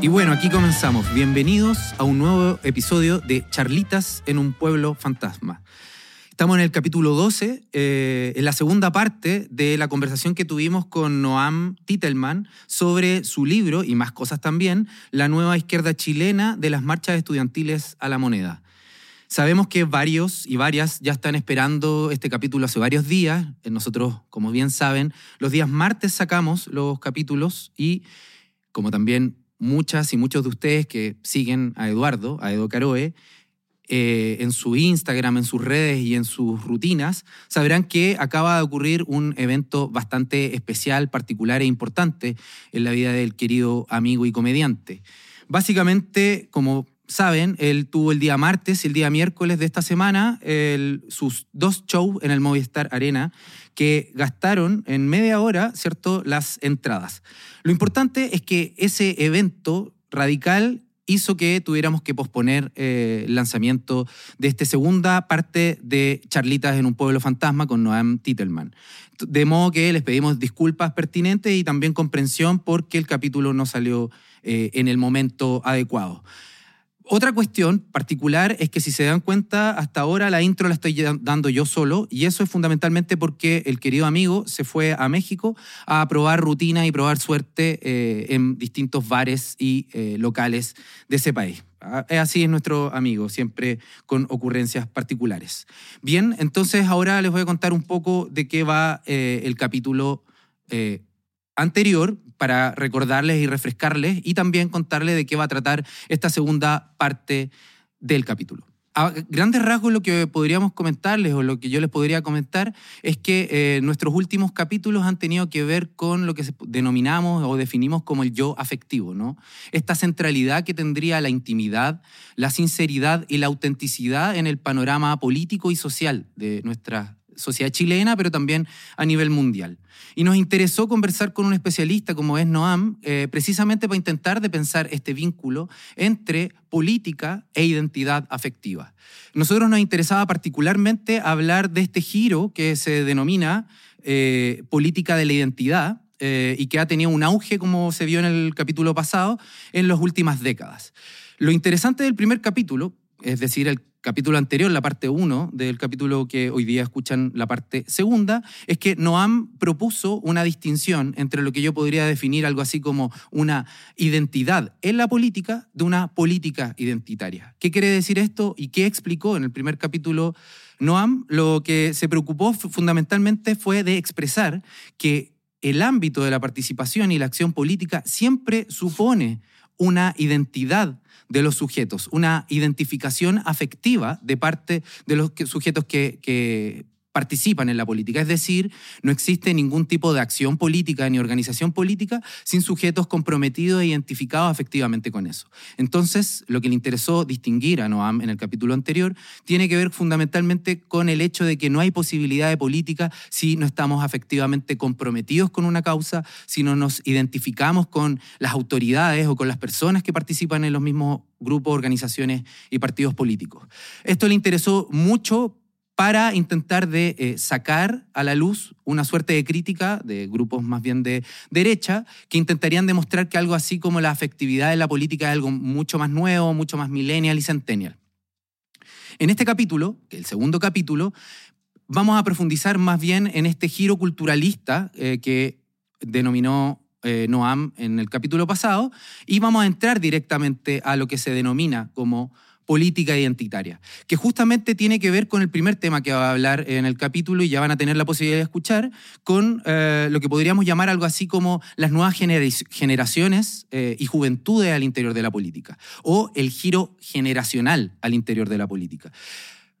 Y bueno, aquí comenzamos. Bienvenidos a un nuevo episodio de Charlitas en un pueblo fantasma. Estamos en el capítulo 12, eh, en la segunda parte de la conversación que tuvimos con Noam Titelman sobre su libro, y más cosas también, La nueva izquierda chilena de las marchas estudiantiles a la moneda. Sabemos que varios y varias ya están esperando este capítulo hace varios días. Nosotros, como bien saben, los días martes sacamos los capítulos y, como también muchas y muchos de ustedes que siguen a Eduardo, a Edo Caroe, eh, en su Instagram, en sus redes y en sus rutinas, sabrán que acaba de ocurrir un evento bastante especial, particular e importante en la vida del querido amigo y comediante. Básicamente, como saben, él tuvo el día martes y el día miércoles de esta semana sus dos shows en el Movistar Arena que gastaron en media hora, ¿cierto?, las entradas. Lo importante es que ese evento radical hizo que tuviéramos que posponer eh, el lanzamiento de esta segunda parte de Charlitas en un pueblo fantasma con Noam Titelman. De modo que les pedimos disculpas pertinentes y también comprensión porque el capítulo no salió eh, en el momento adecuado. Otra cuestión particular es que si se dan cuenta, hasta ahora la intro la estoy dando yo solo y eso es fundamentalmente porque el querido amigo se fue a México a probar rutina y probar suerte eh, en distintos bares y eh, locales de ese país. Ah, así es nuestro amigo, siempre con ocurrencias particulares. Bien, entonces ahora les voy a contar un poco de qué va eh, el capítulo anterior para recordarles y refrescarles y también contarles de qué va a tratar esta segunda parte del capítulo. A grandes rasgos lo que podríamos comentarles o lo que yo les podría comentar es que eh, nuestros últimos capítulos han tenido que ver con lo que denominamos o definimos como el yo afectivo, ¿no? Esta centralidad que tendría la intimidad, la sinceridad y la autenticidad en el panorama político y social de nuestra sociedad chilena, pero también a nivel mundial. Y nos interesó conversar con un especialista como es Noam, eh, precisamente para intentar de pensar este vínculo entre política e identidad afectiva. Nosotros nos interesaba particularmente hablar de este giro que se denomina eh, política de la identidad, eh, y que ha tenido un auge, como se vio en el capítulo pasado, en las últimas décadas. Lo interesante del primer capítulo, es decir, el capítulo anterior, la parte 1 del capítulo que hoy día escuchan la parte segunda, es que Noam propuso una distinción entre lo que yo podría definir algo así como una identidad en la política de una política identitaria. ¿Qué quiere decir esto y qué explicó en el primer capítulo Noam? Lo que se preocupó fundamentalmente fue de expresar que el ámbito de la participación y la acción política siempre supone una identidad de los sujetos, una identificación afectiva de parte de los sujetos que, participan en la política. Es decir, no existe ningún tipo de acción política ni organización política sin sujetos comprometidos e identificados afectivamente con eso. Entonces, lo que le interesó distinguir a Noam en el capítulo anterior tiene que ver fundamentalmente con el hecho de que no hay posibilidad de política si no estamos afectivamente comprometidos con una causa, si no nos identificamos con las autoridades o con las personas que participan en los mismos grupos, organizaciones y partidos políticos. Esto le interesó mucho para intentar de eh, sacar a la luz una suerte de crítica de grupos más bien de derecha que intentarían demostrar que algo así como la afectividad de la política es algo mucho más nuevo, mucho más millennial y centennial. En este capítulo, que el segundo capítulo, vamos a profundizar más bien en este giro culturalista eh, que denominó eh, Noam en el capítulo pasado y vamos a entrar directamente a lo que se denomina como política identitaria, que justamente tiene que ver con el primer tema que va a hablar en el capítulo y ya van a tener la posibilidad de escuchar, con eh, lo que podríamos llamar algo así como las nuevas generaciones eh, y juventudes al interior de la política, o el giro generacional al interior de la política.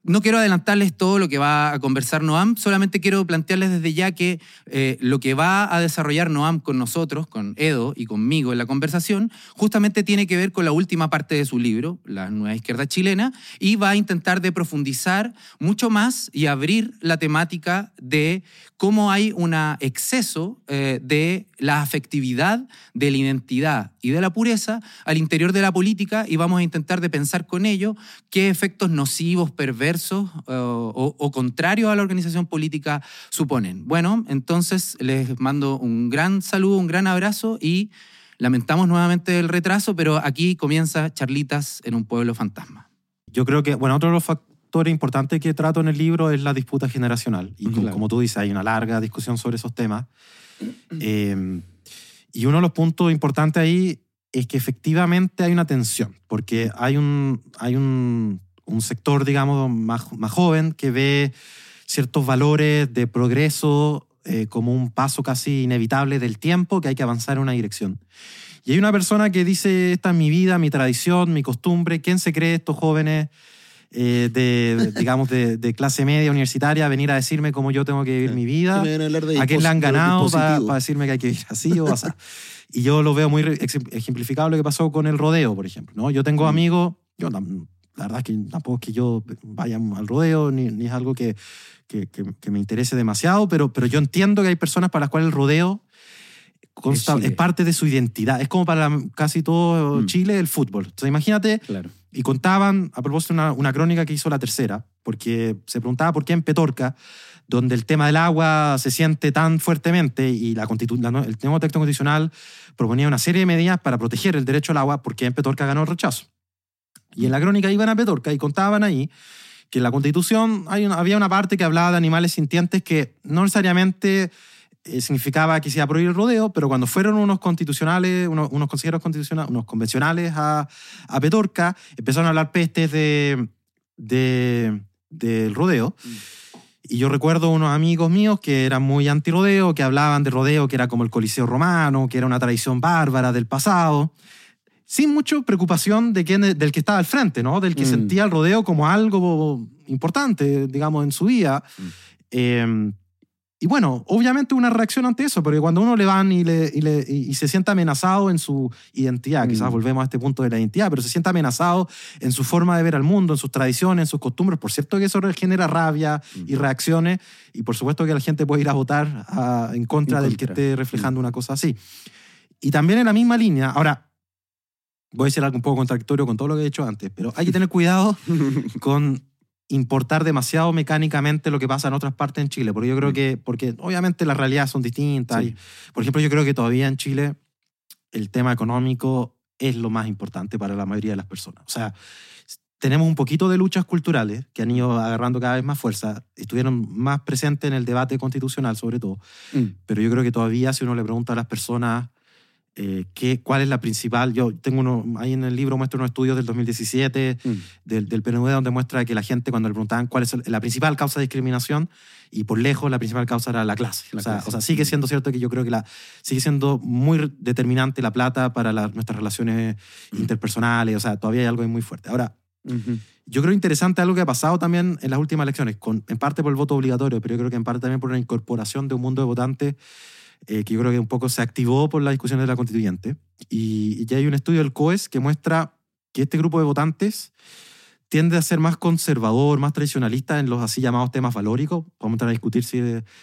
No quiero adelantarles todo lo que va a conversar Noam, solamente quiero plantearles desde ya que eh, lo que va a desarrollar Noam con nosotros, con Edo y conmigo en la conversación, justamente tiene que ver con la última parte de su libro, La Nueva Izquierda Chilena, y va a intentar de profundizar mucho más y abrir la temática de cómo hay un exceso eh, de la afectividad, de la identidad y de la pureza al interior de la política y vamos a intentar de pensar con ello qué efectos nocivos, perversos eh, o, o contrarios a la organización política suponen. Bueno, entonces les mando un gran saludo, un gran abrazo y Lamentamos nuevamente el retraso, pero aquí comienza Charlitas en un pueblo fantasma. Yo creo que, bueno, otro de los factores importantes que trato en el libro es la disputa generacional. Y como, como tú dices, hay una larga discusión sobre esos temas. Eh, y uno de los puntos importantes ahí es que efectivamente hay una tensión, porque hay un, hay un, un sector, digamos, más, más joven que ve ciertos valores de progreso eh, como un paso casi inevitable del tiempo, que hay que avanzar en una dirección. Y hay una persona que dice, esta es mi vida, mi tradición, mi costumbre, ¿quién se cree estos jóvenes eh, de, digamos, de, de, clase media universitaria venir a decirme cómo yo tengo que vivir mi vida? ¿A quién le han ganado para decirme que hay que vivir así o así? Y yo lo veo muy ejemplificado lo que pasó con el rodeo, por ejemplo. ¿no? Yo tengo amigos, yo la verdad es que tampoco es que yo vaya al rodeo, ni, ni es algo que, que, que, me interese demasiado, pero, pero yo entiendo que hay personas para las cuales el rodeo consta, es, parte de su identidad. Es como para casi todo mm. Chile el fútbol. Entonces imagínate, claro. y contaban, a propósito, una, una crónica que hizo la tercera, porque se preguntaba por qué en Petorca donde el tema del agua se siente tan fuertemente y la el nuevo texto constitucional proponía una serie de medidas para proteger el derecho al agua porque en Petorca ganó el rechazo. Y en la crónica iban a Petorca y contaban ahí que en la constitución hay había una parte que hablaba de animales sintientes que no necesariamente eh, significaba que se iba a prohibir el rodeo, pero cuando fueron unos constitucionales, unos, unos consejeros constitucionales, unos convencionales a, a, Petorca, empezaron a hablar pestes de, de, del rodeo. Mm. Y yo recuerdo unos amigos míos que eran muy anti-rodeo, que hablaban de rodeo, que era como el Coliseo Romano, que era una tradición bárbara del pasado, sin mucha preocupación de quién, del que estaba al frente, ¿no? Del que mm. sentía el rodeo como algo importante, digamos, en su vida. Mm. Eh, y bueno, obviamente una reacción ante eso, porque cuando uno le van y, le, y, se siente amenazado en su identidad, quizás mm. volvemos a este punto de la identidad, pero se siente amenazado en su forma de ver al mundo, en sus tradiciones, en sus costumbres, por cierto que eso genera rabia y reacciones, y por supuesto que la gente puede ir a votar en, contra del que esté reflejando una cosa así. Y también en la misma línea, ahora, voy a decir algo un poco contradictorio con todo lo que he dicho antes, pero hay que tener cuidado con importar demasiado mecánicamente lo que pasa en otras partes en Chile, porque yo creo mm. que, porque obviamente las realidades son distintas. Y, por ejemplo, yo creo que todavía en Chile el tema económico es lo más importante para la mayoría de las personas. O sea, tenemos un poquito de luchas culturales que han ido agarrando cada vez más fuerza, estuvieron más presentes en el debate constitucional sobre todo, mm. pero yo creo que todavía si uno le pregunta a las personas eh, ¿qué, ¿Cuál es la principal? Yo tengo uno, ahí en el libro muestro unos estudios del 2017 mm. del, del PNUD donde muestra que la gente cuando le preguntaban cuál es la principal causa de discriminación y por lejos la principal causa era la clase. o, sea, o, sea, sigue siendo cierto que yo creo que la, sigue siendo muy determinante la plata para nuestras relaciones mm. interpersonales, o sea, todavía hay algo muy fuerte. Ahora, yo creo interesante algo que ha pasado también en las últimas elecciones, con, en parte por el voto obligatorio, pero yo creo que en parte también por una incorporación de un mundo de votantes eh, que yo creo que un poco se activó por la discusión de la constituyente. Y ya hay un estudio del COES que muestra que este grupo de votantes tiende a ser más conservador, más tradicionalista en los así llamados temas valóricos. Podemos entrar a discutir si,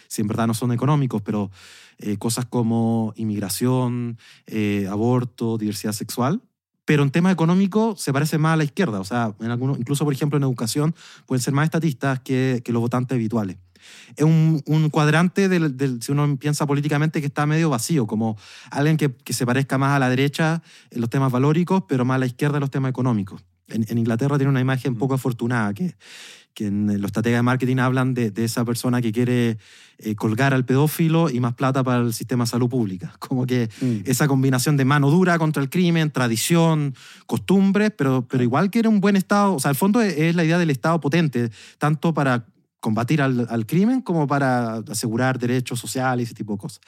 si en verdad no son económicos, pero eh, cosas como inmigración, eh, aborto, diversidad sexual. Pero en temas económicos se parece más a la izquierda. O sea, en algunos, incluso por ejemplo en educación pueden ser más estatistas que, que los votantes habituales es un, un cuadrante, del, del, si uno piensa políticamente, que está medio vacío, como alguien que, que, se parezca más a la derecha en los temas valóricos, pero más a la izquierda en los temas económicos. En, en Inglaterra tiene una imagen poco afortunada, que, que en los estrategas de marketing hablan de, de esa persona que quiere eh, colgar al pedófilo y más plata para el sistema de salud pública. Como que mm. esa combinación de mano dura contra el crimen, tradición, costumbres, pero, pero igual quiere un buen Estado. O sea, al fondo es, es la idea del Estado potente, tanto para combatir al, al, crimen como para asegurar derechos sociales y ese tipo de cosas.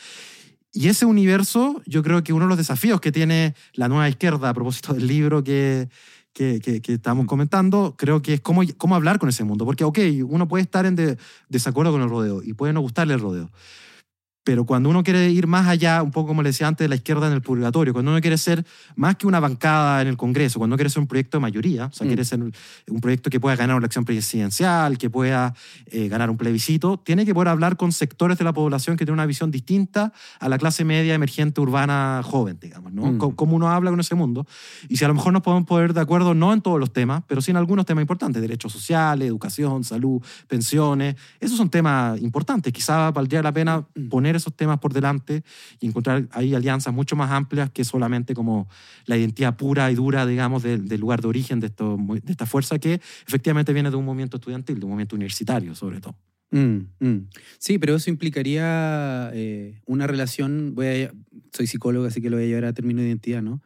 Y ese universo, yo creo que uno de los desafíos que tiene la nueva izquierda a propósito del libro que, que, que, estamos comentando, creo que es cómo, cómo hablar con ese mundo. Porque, ok, uno puede estar en de, desacuerdo con el rodeo y puede no gustarle el rodeo. Pero cuando uno quiere ir más allá, un poco como le decía antes, de la izquierda en el purgatorio, cuando uno quiere ser más que una bancada en el Congreso, cuando uno quiere ser un proyecto de mayoría, o sea, mm. quiere ser un proyecto que pueda ganar una elección presidencial, que pueda eh, ganar un plebiscito, tiene que poder hablar con sectores de la población que tienen una visión distinta a la clase media emergente urbana joven, digamos, ¿no? Mm. Cómo uno habla con ese mundo. Y si a lo mejor nos podemos poner de acuerdo, no en todos los temas, pero sí en algunos temas importantes, derechos sociales, educación, salud, pensiones, esos son temas importantes. Quizá valdría la pena mm. poner poner esos temas por delante y encontrar ahí alianzas mucho más amplias que solamente como la identidad pura y dura, digamos, del, lugar de origen de, esto, de esta fuerza que efectivamente viene de un movimiento estudiantil, de un movimiento universitario sobre todo. Mm, mm. Sí, pero eso implicaría eh, una relación, voy soy psicólogo, así que lo voy a llevar a término de identidad, ¿no?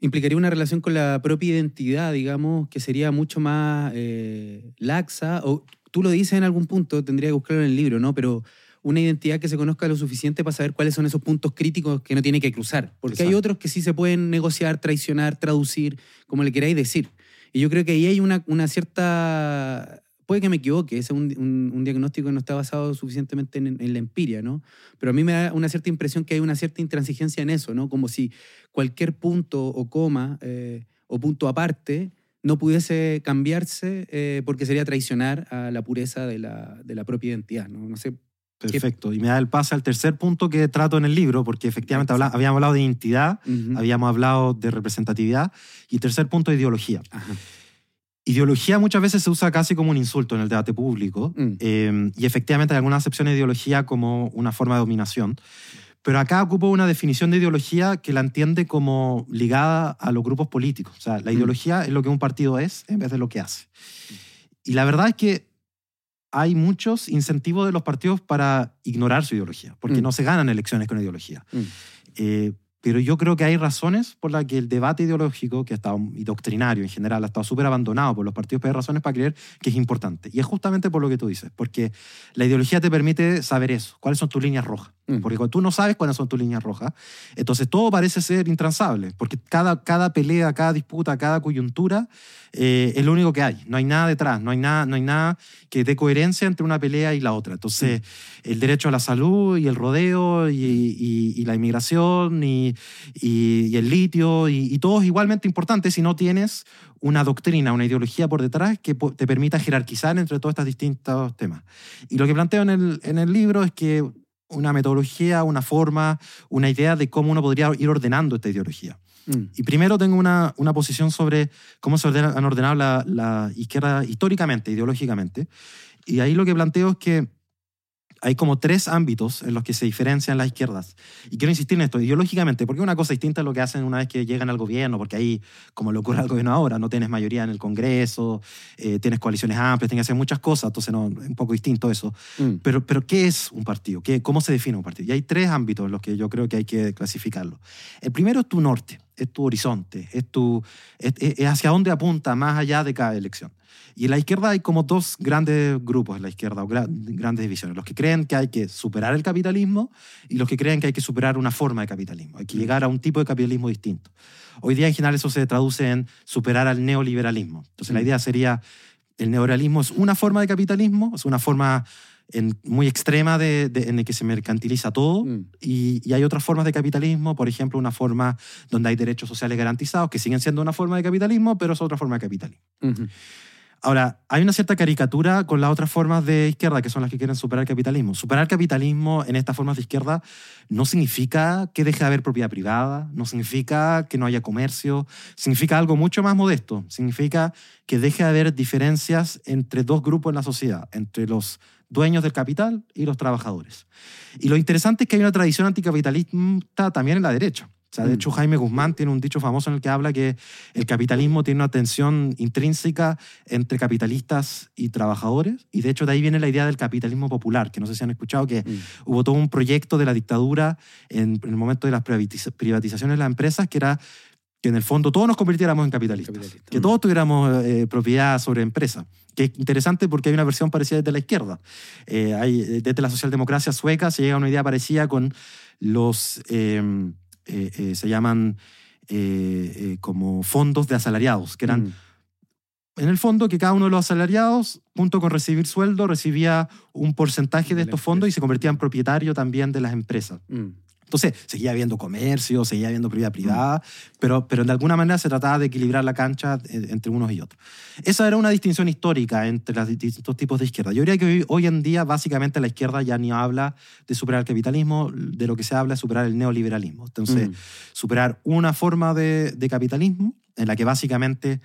Implicaría una relación con la propia identidad, digamos, que sería mucho más eh, laxa, o tú lo dices en algún punto, tendría que buscarlo en el libro, ¿no? Pero una identidad que se conozca lo suficiente para saber cuáles son esos puntos críticos que no tiene que cruzar. Porque hay otros que sí se pueden negociar, traicionar, traducir, como le queráis decir. Y yo creo que ahí hay una, una cierta puede que me equivoque, ese es un, diagnóstico que no está basado suficientemente en, la empiria, ¿no? Pero a mí me da una cierta impresión que hay una cierta intransigencia en eso, ¿no? Como si cualquier punto o coma eh, o punto aparte no pudiese cambiarse eh, porque sería traicionar a la pureza de la, de la propia identidad, ¿no? No sé. Perfecto. Y me da el pase al tercer punto que trato en el libro, porque efectivamente habíamos hablado de identidad, habíamos hablado de representatividad, y tercer punto, ideología. Ajá. Ideología muchas veces se usa casi como un insulto en el debate público mm. em, y efectivamente hay alguna acepción de ideología como una forma de dominación. Pero acá ocupo una definición de ideología que la entiende como ligada a los grupos políticos. O sea, la mm. ideología es lo que un partido es en vez de lo que hace. Y la verdad es que hay muchos incentivos de los partidos para ignorar su ideología, porque mm. no se ganan elecciones con ideología. Eh, pero yo creo que hay razones por las que el debate ideológico, que ha estado, y doctrinario en general, ha estado súper abandonado por los partidos, pero hay razones para creer que es importante. Y es justamente por lo que tú dices, porque la ideología te permite saber eso, cuáles son tus líneas rojas. Mm. Porque cuando tú no sabes cuáles son tus líneas rojas, entonces todo parece ser intransable, porque cada, cada pelea, cada disputa, cada coyuntura eh, es lo único que hay. No hay nada detrás, no hay nada, no hay nada que dé coherencia entre una pelea y la otra. Entonces, mm. el derecho a la salud y el rodeo y, y, la inmigración y, y el litio y, todo es igualmente importante si no tienes una doctrina, una ideología por detrás que te permita jerarquizar entre todos estos distintos temas. Y lo que planteo en el, en el libro es que una metodología, una forma, una idea de cómo uno podría ir ordenando esta ideología. Mm. Y primero tengo una, una, posición sobre cómo se han ordenado la, la izquierda históricamente, ideológicamente. Y ahí lo que planteo es que hay como tres ámbitos en los que se diferencian las izquierdas. Y quiero insistir en esto, ideológicamente, porque una cosa distinta es lo que hacen una vez que llegan al gobierno, porque ahí, como le ocurre al gobierno ahora, no tienes mayoría en el Congreso, eh, tienes coaliciones amplias, tienes que hacer muchas cosas, entonces no, es un poco distinto eso. Mm. Pero, pero, ¿qué es un partido? ¿Qué, ¿Cómo se define un partido? Y hay tres ámbitos en los que yo creo que hay que clasificarlo. El primero es tu norte, es tu horizonte, es, tu, es hacia dónde apunta más allá de cada elección. Y en la izquierda hay como dos grandes grupos en la izquierda, o grandes divisiones. Los que creen que hay que superar el capitalismo y los que creen que hay que superar una forma de capitalismo. Hay que llegar a un tipo de capitalismo distinto. Hoy día en general eso se traduce en superar al neoliberalismo. Entonces la mm. idea sería, el neoliberalismo es una forma de capitalismo, es una forma muy extrema de, en la que se mercantiliza todo mm. y, hay otras formas de capitalismo, por ejemplo, una forma donde hay derechos sociales garantizados que siguen siendo una forma de capitalismo, pero es otra forma de capitalismo. Ahora, hay una cierta caricatura con las otras formas de izquierda, que son las que quieren superar el capitalismo. Superar el capitalismo en estas formas de izquierda no significa que deje de haber propiedad privada, no significa que no haya comercio, significa algo mucho más modesto. Significa que deje de haber diferencias entre dos grupos en la sociedad, entre los dueños del capital y los trabajadores. Y lo interesante es que hay una tradición anticapitalista también en la derecha de mm. hecho, Jaime Guzmán tiene un dicho famoso en el que habla que el capitalismo tiene una tensión intrínseca entre capitalistas y trabajadores. Y de hecho, de ahí viene la idea del capitalismo popular, que no sé si han escuchado que mm. hubo todo un proyecto de la dictadura en, el momento de las privatizaciones de las empresas, que era que en el fondo todos nos convirtiéramos en capitalistas, que todos tuviéramos eh, propiedad sobre empresas. Que es interesante porque hay una versión parecida desde la izquierda. Eh, hay, desde la socialdemocracia sueca se llega a una idea parecida con los... Eh, eh, eh, se llaman eh, como fondos de asalariados, que eran, mm. en el fondo, que cada uno de los asalariados, junto con recibir sueldo, recibía un porcentaje de estos fondos y se convertía en propietario también de las empresas. Mm. Entonces, seguía habiendo comercio, seguía habiendo propiedad mm. privada, pero, pero de alguna manera se trataba de equilibrar la cancha eh, entre unos y otros. Esa era una distinción histórica entre los distintos tipos de izquierda. Yo diría que hoy, en día, básicamente, la izquierda ya ni habla de superar el capitalismo, de lo que se habla es superar el neoliberalismo. Entonces, mm. superar una forma de, de, capitalismo en la que básicamente,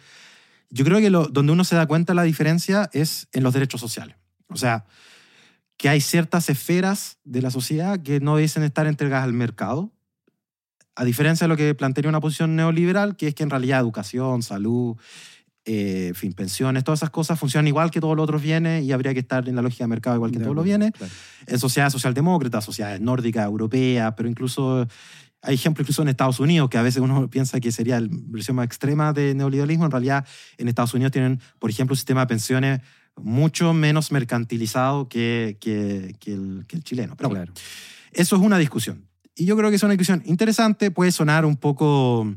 yo creo que lo, donde uno se da cuenta de la diferencia es en los derechos sociales. O sea, que hay ciertas esferas de la sociedad que no dicen estar entregadas al mercado, a diferencia de lo que plantearía una posición neoliberal, que es que en realidad educación, salud, eh, fin, pensiones, todas esas cosas funcionan igual que todos los otros bienes y habría que estar en la lógica de mercado igual que todos los bienes. En sociedades socialdemócratas, sociedades nórdicas, europeas, pero incluso hay ejemplos incluso en Estados Unidos, que a veces uno piensa que sería la versión más extrema de neoliberalismo. En realidad, en Estados Unidos tienen, por ejemplo, un sistema de pensiones mucho menos mercantilizado que, que, el, chileno. Pero claro. eso es una discusión. Y yo creo que es una discusión interesante, puede sonar un poco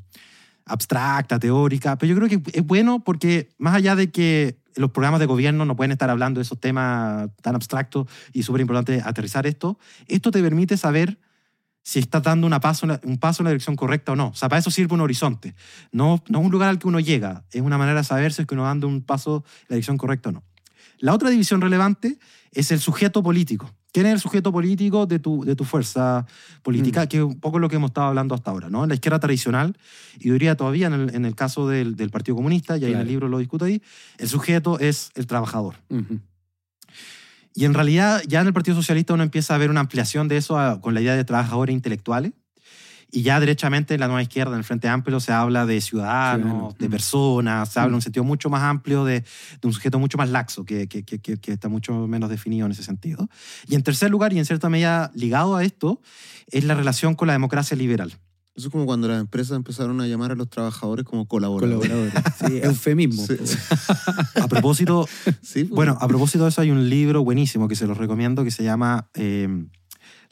abstracta, teórica, pero yo creo que es bueno porque más allá de que los programas de gobierno no pueden estar hablando de esos temas tan abstractos y súper importante aterrizar esto, esto te permite saber si estás dando una paso, un paso en la dirección correcta o no. O sea, para eso sirve un horizonte. No, no es un lugar al que uno llega, es una manera de saber si es que uno dando un paso en la dirección correcta o no. La otra división relevante es el sujeto político. ¿Quién es el sujeto político de tu, de tu fuerza política? Mm. Que es un poco lo que hemos estado hablando hasta ahora. ¿no? En la izquierda tradicional, y yo diría todavía en el, en el caso del, del, Partido Comunista, y ahí en el libro lo discuto ahí, el sujeto es el trabajador. Y en realidad ya en el Partido Socialista uno empieza a ver una ampliación de eso con la idea de trabajadores intelectuales. Y ya derechamente en la nueva izquierda, en el Frente Amplio, se habla de ciudadanos, de personas, se habla en un sentido mucho más amplio de, de un sujeto mucho más laxo, que, que, que, que, está mucho menos definido en ese sentido. Y en tercer lugar, y en cierta medida ligado a esto, es la relación con la democracia liberal. Eso es como cuando las empresas empezaron a llamar a los trabajadores como colaboradores. colaboradores. Sí, eufemismo. A propósito, pues. bueno, a propósito de eso hay un libro buenísimo que se los recomiendo que se llama eh,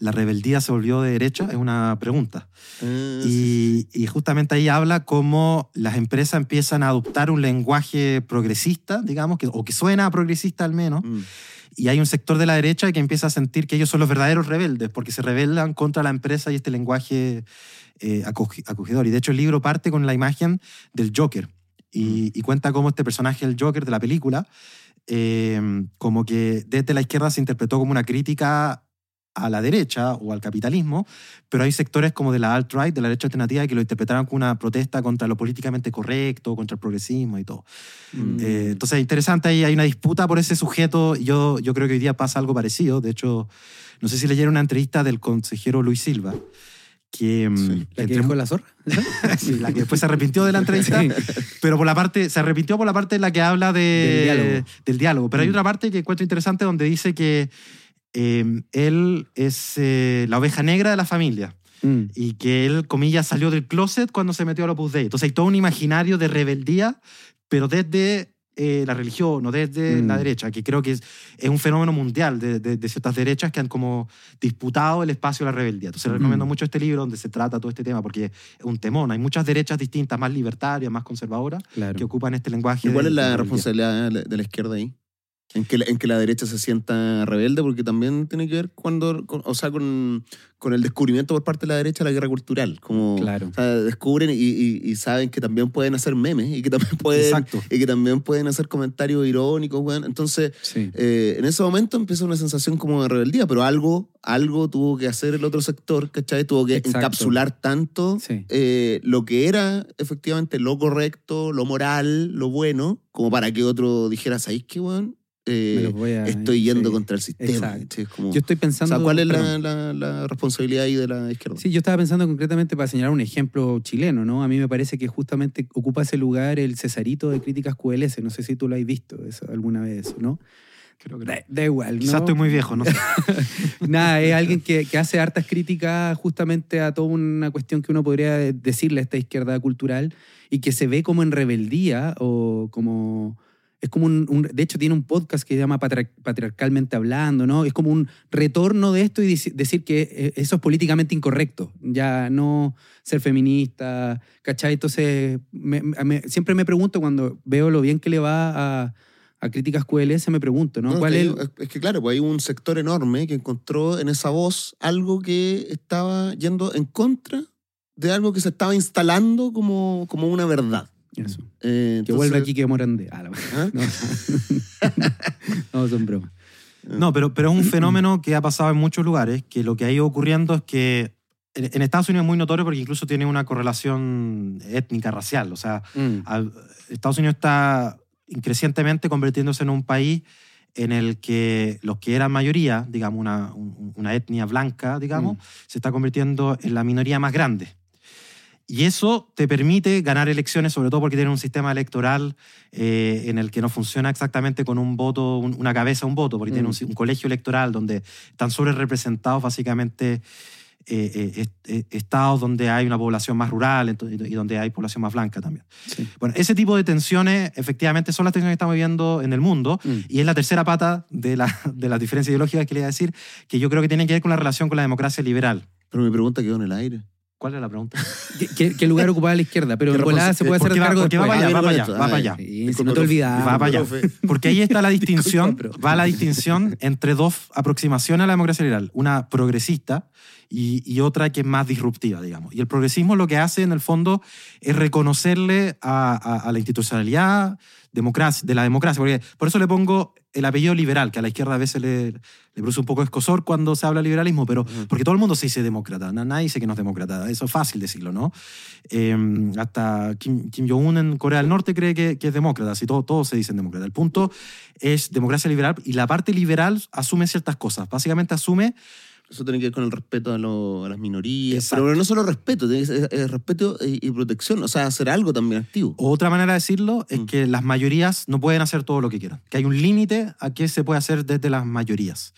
¿La rebeldía se volvió de derecha? Es una pregunta. Ah, y, y, justamente ahí habla cómo las empresas empiezan a adoptar un lenguaje progresista, digamos, que, o que suena progresista al menos. Mm. Y hay un sector de la derecha que empieza a sentir que ellos son los verdaderos rebeldes, porque se rebelan contra la empresa y este lenguaje eh, acogedor. Y de hecho el libro parte con la imagen del Joker y, mm. cuenta cómo este personaje, el Joker de la película, eh, como que desde la izquierda se interpretó como una crítica a la derecha o al capitalismo, pero hay sectores como de la alt-right, de la derecha alternativa, que lo interpretaron como una protesta contra lo políticamente correcto, contra el progresismo y todo. Mm. Eh, entonces es interesante, ahí hay una disputa por ese sujeto. Yo, yo creo que hoy día pasa algo parecido. De hecho, no sé si leyeron una entrevista del consejero Luis Silva, que, mm, ¿La que dejó la zorra? sí, la que después se arrepintió de la entrevista, pero por la parte, se arrepintió por la parte en la que habla de, del, diálogo. Pero hay mm. otra parte que encuentro interesante donde dice que em, él es eh, la oveja negra de la familia. Mm. Y que él, comillas, salió del closet cuando se metió a Opus Dei. Entonces hay todo un imaginario de rebeldía, pero desde eh, la religión o desde la mm. derecha, que creo que es, es un fenómeno mundial de, de, ciertas derechas que han como disputado el espacio de la rebeldía. Entonces recomiendo mm. mucho este libro donde se trata todo este tema, porque es un temón. Hay muchas derechas distintas, más libertarias, más conservadoras, que ocupan este lenguaje. ¿Y cuál es la responsabilidad de la izquierda ahí? En que, en que la derecha se sienta rebelde, porque también tiene que ver cuando, o sea, con, con, el descubrimiento por parte de la derecha de la guerra cultural. Como, claro. O sea, descubren y, y, saben que también pueden hacer memes y que también pueden, y que también pueden hacer comentarios irónicos. Bueno. Entonces, eh, en ese momento empieza una sensación como de rebeldía, pero algo, algo tuvo que hacer el otro sector, ¿cachai? Tuvo que encapsular tanto eh, lo que era efectivamente lo correcto, lo moral, lo bueno, como para que otro dijera, ¿sabéis qué, weón? Eh, estoy yendo contra el sistema. yo estoy pensando. ¿Cuál es la, responsabilidad ahí de la izquierda? Sí, yo estaba pensando concretamente para señalar un ejemplo chileno, ¿no? A mí me parece que justamente ocupa ese lugar el Cesarito de Críticas QLS. No sé si tú lo has visto alguna vez, ¿no? Creo que da, igual. ¿no? Quizás estoy muy viejo, no sé. Nada, es alguien que, que, hace hartas críticas justamente a toda una cuestión que uno podría decirle a esta izquierda cultural y que se ve como en rebeldía o como es como un, de hecho tiene un podcast que se llama Patriarcalmente Hablando, ¿no? Es como un retorno de esto y decir que eh, eso es políticamente incorrecto, ya no ser feminista, ¿cachai? Entonces, siempre me pregunto cuando veo lo bien que le va a, a Críticas QLS, me pregunto, ¿no? ¿Cuál es, es, que claro, pues hay un sector enorme que encontró en esa voz algo que estaba yendo en contra de algo que se estaba instalando como, como una verdad. Eso. Eh, que vuelva aquí que Morandé. Ah, ¿Ah? no. son bromas. No, pero, pero es un fenómeno que ha pasado en muchos lugares, que lo que ha ido ocurriendo es que en Estados Unidos es muy notorio porque incluso tiene una correlación étnica, racial. O sea, mm. Estados Unidos está crecientemente convirtiéndose en un país en el que los que eran mayoría, digamos, una, una etnia blanca, digamos, mm. se está convirtiendo en la minoría más grande. Y eso te permite ganar elecciones, sobre todo porque tiene un sistema electoral eh, en el que no funciona exactamente con un voto, una cabeza, un voto, porque tiene un, mm. un, colegio electoral donde están sobre representados básicamente eh, eh, estados donde hay una población más rural y donde hay población más blanca también. Bueno, ese tipo de tensiones efectivamente son las tensiones que estamos viviendo en el mundo mm. y es la tercera pata de la, de la diferencia ideológica que le voy a decir, que yo creo que tiene que ver con la relación con la democracia liberal. Pero mi pregunta quedó en el aire. ¿Cuál es la pregunta? ¿Qué, lugar ocupaba la izquierda? Pero en volada se puede hacer cargo porque va para allá, va para allá, va para allá. no te olvides. Va para allá. Porque ahí está la distinción, va la distinción entre dos aproximaciones a la democracia liberal. Una progresista y, otra que es más disruptiva, digamos. Y el progresismo lo que hace en el fondo es reconocerle a, la institucionalidad democracia, de la democracia. Porque, por eso le pongo el apellido liberal, que a la izquierda a veces le, le produce un poco escosor cuando se habla de liberalismo, pero porque todo el mundo se dice demócrata, nadie dice que no es demócrata, eso es fácil decirlo, ¿no? Em, hasta Kim, Jong-un en Corea del Norte cree que, es demócrata, así todos todo se dicen demócrata. El punto es democracia liberal y la parte liberal asume ciertas cosas, básicamente asume eso tiene que ver con el respeto a, las minorías. Pero no solo respeto, tiene respeto y, protección, o sea, hacer algo también activo. Otra manera de decirlo es mm. que las mayorías no pueden hacer todo lo que quieran, que hay un límite a qué se puede hacer desde las mayorías.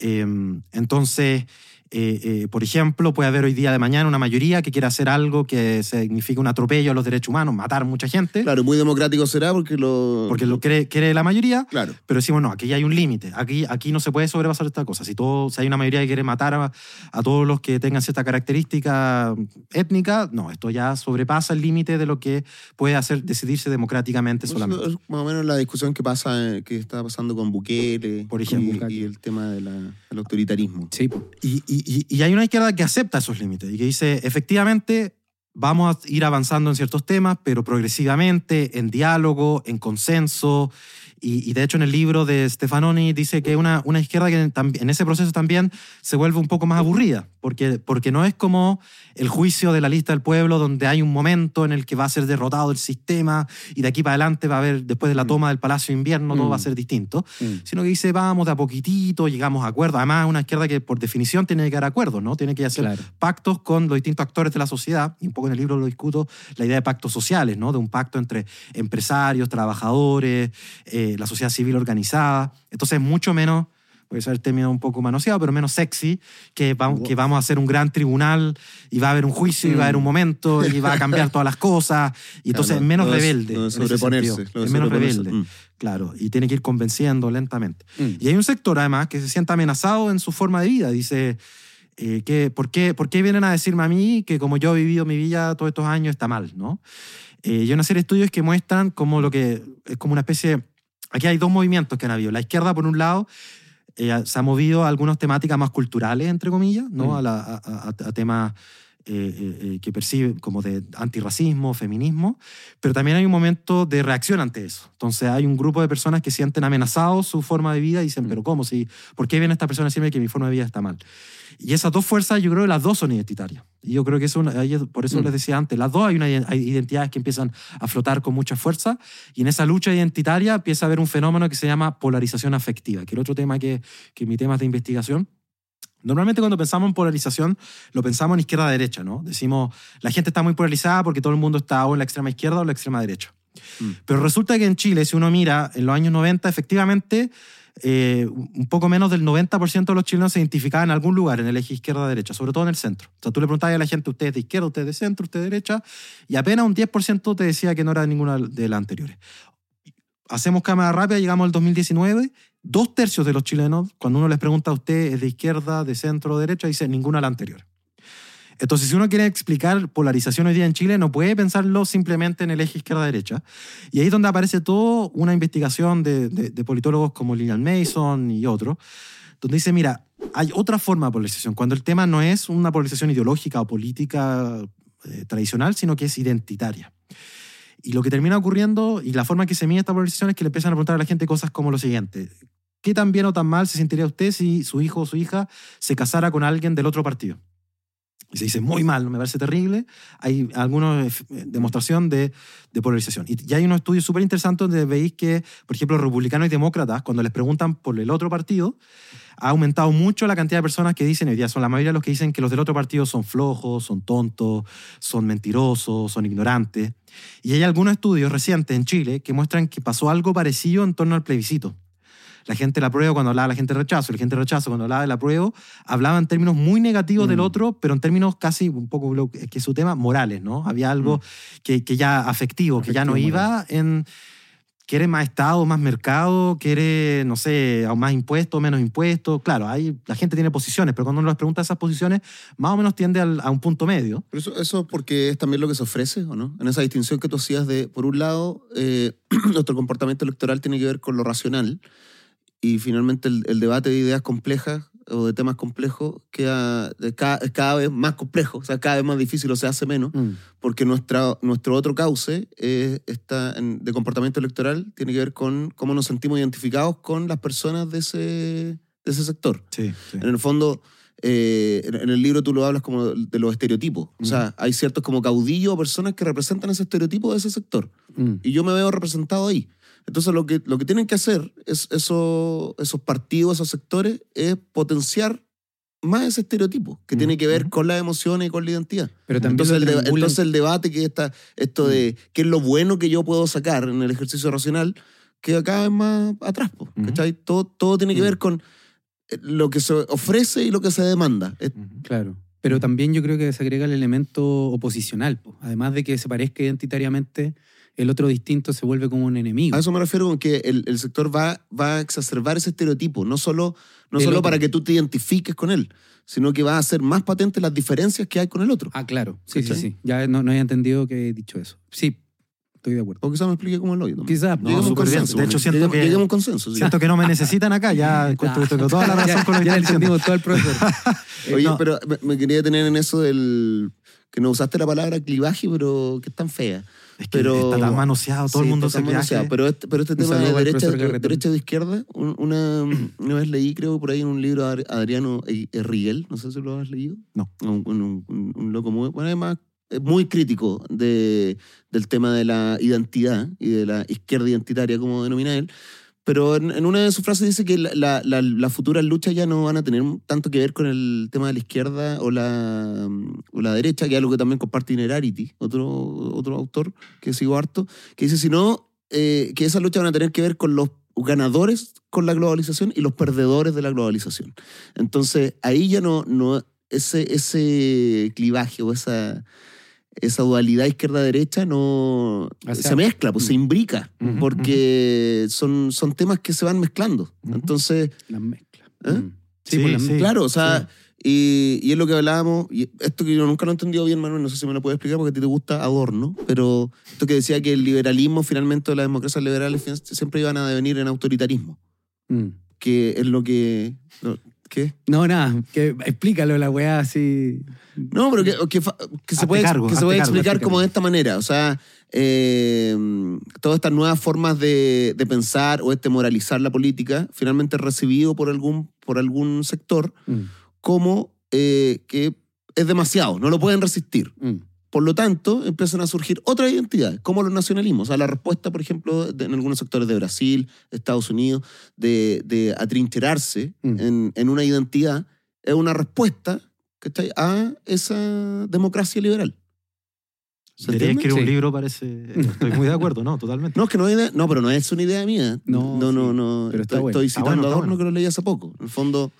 Em, entonces, eh, eh, por ejemplo, puede haber hoy día de mañana una mayoría que quiera hacer algo que signifique un atropello a los derechos humanos, matar mucha gente. Claro, muy democrático será porque lo... Porque lo quiere, quiere la mayoría. Claro. Pero decimos, no, aquí hay un límite. Aquí, aquí no se puede sobrepasar esta cosa. Si, todo, si hay una mayoría que quiere matar a, todos los que tengan cierta característica étnica, no, esto ya sobrepasa el límite de lo que puede hacer decidirse democráticamente solamente. Es más o menos la discusión que, pasa, que está pasando con Bukele por ejemplo, y, el tema del autoritarismo. Sí, y y, hay una izquierda que acepta esos límites y que dice, efectivamente, vamos a ir avanzando en ciertos temas, pero progresivamente, en diálogo, en consenso, y, de hecho en el libro de Stefanoni dice que una, una izquierda que en ese proceso también se vuelve un poco más aburrida, porque, porque no es como el juicio de la lista del pueblo donde hay un momento en el que va a ser derrotado el sistema y de aquí para adelante va a haber, después de la mm. toma del Palacio de Invierno, todo va a mm. ser distinto, mm. sino que dice vamos de a poquitito, llegamos a acuerdos. Además, una izquierda que por definición tiene que dar acuerdos, ¿no? Tiene que hacer pactos con los distintos actores de la sociedad, y un poco en el libro lo discuto, la idea de pactos sociales, ¿no? De un pacto entre empresarios, trabajadores, eh, la sociedad civil organizada. Entonces, mucho menos, puede ser el término un poco manoseado, pero menos sexy, que, vamos, que vamos a hacer un gran tribunal y va a haber un juicio y va a haber un momento y va a cambiar todas las cosas. Y entonces es menos rebelde. es menos rebelde. Mm. Claro, y tiene que ir convenciendo lentamente. Mm. Y hay un sector además que se siente amenazado en su forma de vida. Dice, eh, que, ¿por, qué, ¿por qué vienen a decirme a mí que como yo he vivido mi vida todos estos años está mal? ¿no? Eh, y hay una serie de estudios que muestran como lo que es como una especie Aquí hay dos movimientos que han habido. La izquierda, por un lado, eh, se ha movido a algunas temáticas más culturales, entre comillas, ¿no? Mm. a, temas eh, eh, que perciben como de antirracismo, feminismo, pero también hay un momento de reacción ante eso. Entonces hay un grupo de personas que sienten amenazados su forma de vida y dicen, mm. pero ¿cómo? Si, ¿Por qué viene esta persona a decirme que mi forma de vida está mal? Y esas dos fuerzas, yo creo que las dos son identitarias. Y yo creo que eso, por eso mm. les decía antes, las dos hay, una, identidades que empiezan a flotar con mucha fuerza. Y en esa lucha identitaria empieza a haber un fenómeno que se llama polarización afectiva, que es el otro tema que, que mi tema es de investigación. Normalmente cuando pensamos en polarización, lo pensamos en izquierda-derecha, ¿no? Decimos, la gente está muy polarizada porque todo el mundo está o en la extrema izquierda o en la extrema derecha. Mm. Pero resulta que en Chile, si uno mira, en los años 90, efectivamente, eh, un poco menos del 90% de los chilenos se identificaban en algún lugar en el eje izquierda-derecha, sobre todo en el centro. O sea, tú le preguntabas a la gente, usted es de izquierda, usted es de centro, usted es de derecha, y apenas un 10% te decía que no era ninguna de las anteriores. Hacemos cámara rápida, llegamos al 2019, dos tercios de los chilenos, cuando uno les pregunta a usted, ¿es de izquierda, de centro derecha? Dice ninguna de la anterior. Entonces, si uno quiere explicar polarización hoy día en Chile, no puede pensarlo simplemente en el eje izquierda-derecha. Y ahí es donde aparece toda una investigación de, politólogos como Lilian Mason y otros, donde dice, mira, hay otra forma de polarización, cuando el tema no es una polarización ideológica o política eh, tradicional, sino que es identitaria. Y lo que termina ocurriendo, y la forma que se mide esta polarización es que le empiezan a preguntar a la gente cosas como lo siguiente. ¿Qué tan bien o tan mal se sentiría usted si su hijo o su hija se casara con alguien del otro partido? y se dice muy mal, me parece terrible, hay alguna demostración de, de, polarización. Y ya hay unos estudios súper interesantes donde veis que, por ejemplo, republicanos y demócratas, cuando les preguntan por el otro partido, ha aumentado mucho la cantidad de personas que dicen, hoy día son la mayoría de los que dicen que los del otro partido son flojos, son tontos, son mentirosos, son ignorantes. Y hay algunos estudios recientes en Chile que muestran que pasó algo parecido en torno al plebiscito la gente la apruebo cuando hablaba la gente rechazo, la gente rechazo cuando hablaba del apruebo, hablaba en términos muy negativos del mm. otro, pero en términos casi un poco, que su tema, morales, ¿no? Había algo mm. que, que, ya afectivo, que ya no iba en quiere más Estado, más mercado, quiere, no sé, más impuestos, menos impuestos. Claro, hay, la gente tiene posiciones, pero cuando uno les pregunta esas posiciones, más o menos tiende a un punto medio. Pero eso, eso porque es también lo que se ofrece, ¿o no? En esa distinción que tú hacías de, por un lado, eh, nuestro comportamiento electoral tiene que ver con lo racional, y finalmente el, debate de ideas complejas o de temas complejos queda cada, cada, vez más complejo, o sea, cada vez más difícil o se hace menos, mm. porque nuestra, nuestro otro cauce está de comportamiento electoral tiene que ver con cómo nos sentimos identificados con las personas de ese, de ese sector. Sí, En el fondo, eh, en el libro tú lo hablas como de los estereotipos. O sea, mm. hay ciertos como caudillos o personas que representan ese estereotipo de ese sector. Mm. Y yo me veo representado ahí. Entonces lo que, lo que tienen que hacer es eso, esos partidos, esos sectores, es potenciar más ese estereotipo que tiene que ver con las emociones y con la identidad. Pero también entonces, el, entonces el debate que está, esto de qué es lo bueno que yo puedo sacar en el ejercicio racional, queda cada vez más atrás. todo, todo tiene que ver con eh, lo que se ofrece y lo que se demanda. Claro. Pero también yo creo que se agrega el elemento oposicional, además de que se parezca identitariamente el otro distinto se vuelve como un enemigo. A eso me refiero con que el, sector va, va a exacerbar ese estereotipo, no solo, no solo para que tú te identifiques con él, sino que va a hacer más patentes las diferencias que hay con el otro. Ah, claro. Sí, sí, sí. Ya no, no había entendido que he dicho eso. Sí, estoy de acuerdo. O quizás me explique cómo lo oído. Quizás. No, súper bien. De hecho, siento que, a un consenso. Siento que no me necesitan acá. Ya encuentro toda la razón con lo que Ya entendimos todo el profesor. Oye, pero me, quería tener en eso del... Que no usaste la palabra clivaje, pero que es tan fea. Es que pero, está tan manoseado, todo el mundo se manoseado, pero este, pero este tema de derecha, derecha de izquierda, una, una vez leí, creo, por ahí en un libro de Adriano Rigel, no sé si lo has leído. No. Un, un, loco muy, bueno, además, muy crítico de, del tema de la identidad y de la izquierda identitaria, como denomina él. Pero en, una de sus frases dice que las la, futuras luchas ya no van a tener tanto que ver con el tema de la izquierda o la, o la derecha, que es algo que también comparte Inerarity, otro, otro autor que sigo harto, que dice, sino eh, que esas luchas van a tener que ver con los ganadores con la globalización y los perdedores de la globalización. Entonces, ahí ya no, no ese, ese clivaje o esa esa dualidad izquierda-derecha no se mezcla, pues se mm. imbrica, porque son, son temas que se van mezclando. Entonces... Las mezcla. ¿eh? Mm. Sí, pues claro, o sea, y, y, es lo que hablábamos, y esto que yo nunca lo he entendido bien, Manuel, no sé si me lo puedes explicar porque a ti te gusta Adorno, pero esto que decía que el liberalismo finalmente, las democracias liberales siempre iban a devenir en autoritarismo, mm. que es lo que... ¿Qué? No, nada, que explícalo la weá así. No, pero que, se puede, que se puede explicar como de esta manera. O sea, eh, todas estas nuevas formas de, pensar o este moralizar la política, finalmente recibido por algún, por algún sector mm. como eh, que es demasiado, no lo pueden resistir. Mm. Por lo tanto, empiezan a surgir otras identidades, como los nacionalismos. O sea, la respuesta, por ejemplo, en algunos sectores de Brasil, Estados Unidos, de, atrincherarse mm. en, una identidad, es una respuesta a esa democracia liberal. Debería escribir un libro, parece. Estoy muy de acuerdo, ¿no? Totalmente. No, es que no, no pero no es una idea mía. No, no, no. Pero estoy, estoy citando a Adorno que lo leí hace poco. En el fondo,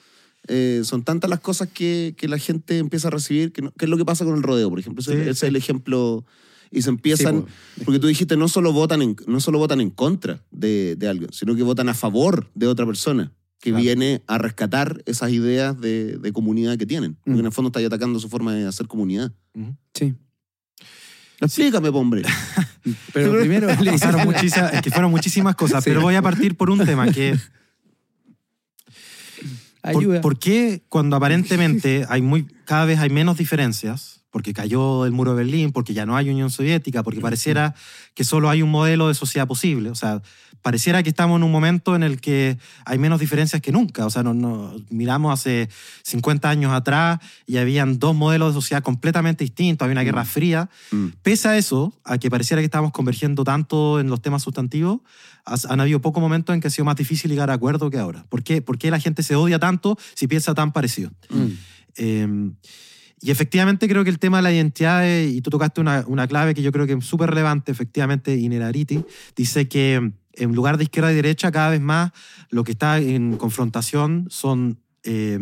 eh, son tantas las cosas que, que, la gente empieza a recibir, que, es lo que pasa con el rodeo, por ejemplo. Ese, es el ejemplo. Y se empiezan, pues. porque tú dijiste, no solo votan en, no solo votan en contra de, de algo, sino que votan a favor de otra persona que viene a rescatar esas ideas de, de comunidad que tienen. Porque en el fondo está atacando su forma de hacer comunidad. Sí. Explícame, hombre. pero primero fueron muchísimas, es que fueron muchísimas cosas, pero voy a partir por un tema que ¿Por, qué cuando aparentemente hay muy, cada vez hay menos diferencias, porque cayó el muro de Berlín, porque ya no hay Unión Soviética, porque pareciera que solo hay un modelo de sociedad posible. O sea, pareciera que estamos en un momento en el que hay menos diferencias que nunca. O sea, no, miramos hace 50 años atrás y habían dos modelos de sociedad completamente distintos, había una guerra mm. fría. Mm. Pese a eso, a que pareciera que estamos convergiendo tanto en los temas sustantivos, han habido pocos momentos en que ha sido más difícil llegar a acuerdo que ahora. ¿Por qué, ¿Por qué la gente se odia tanto si piensa tan parecido? Mm. Em, y efectivamente creo que el tema de la identidad, y tú tocaste una, una clave que yo creo que es súper relevante, efectivamente, Inerariti, dice que en lugar de izquierda y derecha, cada vez más lo que está en confrontación son eh,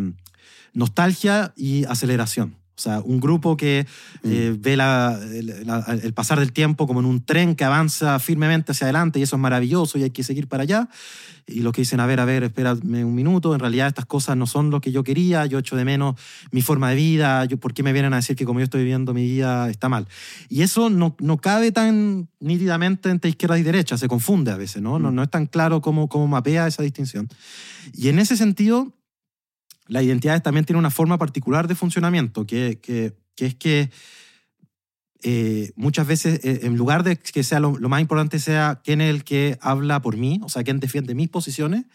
nostalgia y aceleración. O sea, un grupo que mm. eh, ve el, pasar del tiempo como en un tren que avanza firmemente hacia adelante y eso es maravilloso y hay que seguir para allá. Y los que dicen, a ver, a ver, espérame un minuto, en realidad estas cosas no son lo que yo quería, yo echo de menos mi forma de vida, yo, ¿por qué me vienen a decir que como yo estoy viviendo mi vida está mal? Y eso no, no cabe tan nítidamente entre izquierda y derecha, se confunde a veces, ¿no? No, mm. no es tan claro cómo, cómo mapea esa distinción. Y en ese sentido la identidad también tiene una forma particular de funcionamiento, que, que, que es que eh, muchas veces, eh, en lugar de que sea lo, más importante sea quién es el que habla por mí, o sea, quién defiende mis posiciones,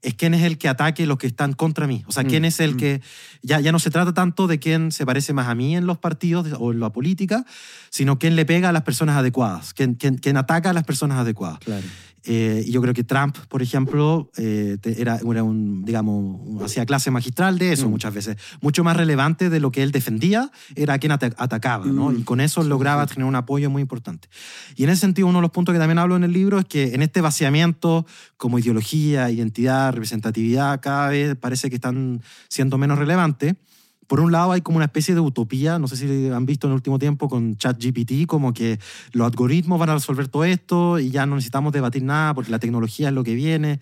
es quién es el que ataque los que están contra mí. O sea, quién mm, es el mm. que... Ya, ya no se trata tanto de quién se parece más a mí en los partidos o en la política, sino quién le pega a las personas adecuadas, quién, quién, quién ataca a las personas adecuadas. Claro. Eh, y yo creo que Trump, por ejemplo, eh, era, era, un, digamos, hacía clase magistral de eso mm. muchas veces. Mucho más relevante de lo que él defendía era a quien atacaba, ¿no? Mm. Y con eso lograba tener un apoyo muy importante. Y en ese sentido, uno de los puntos que también hablo en el libro es que en este vaciamiento como ideología, identidad, representatividad, cada vez parece que están siendo menos relevantes por un lado hay como una especie de utopía, no sé si han visto en el último tiempo con ChatGPT, como que los algoritmos van a resolver todo esto y ya no necesitamos debatir nada porque la tecnología es lo que viene.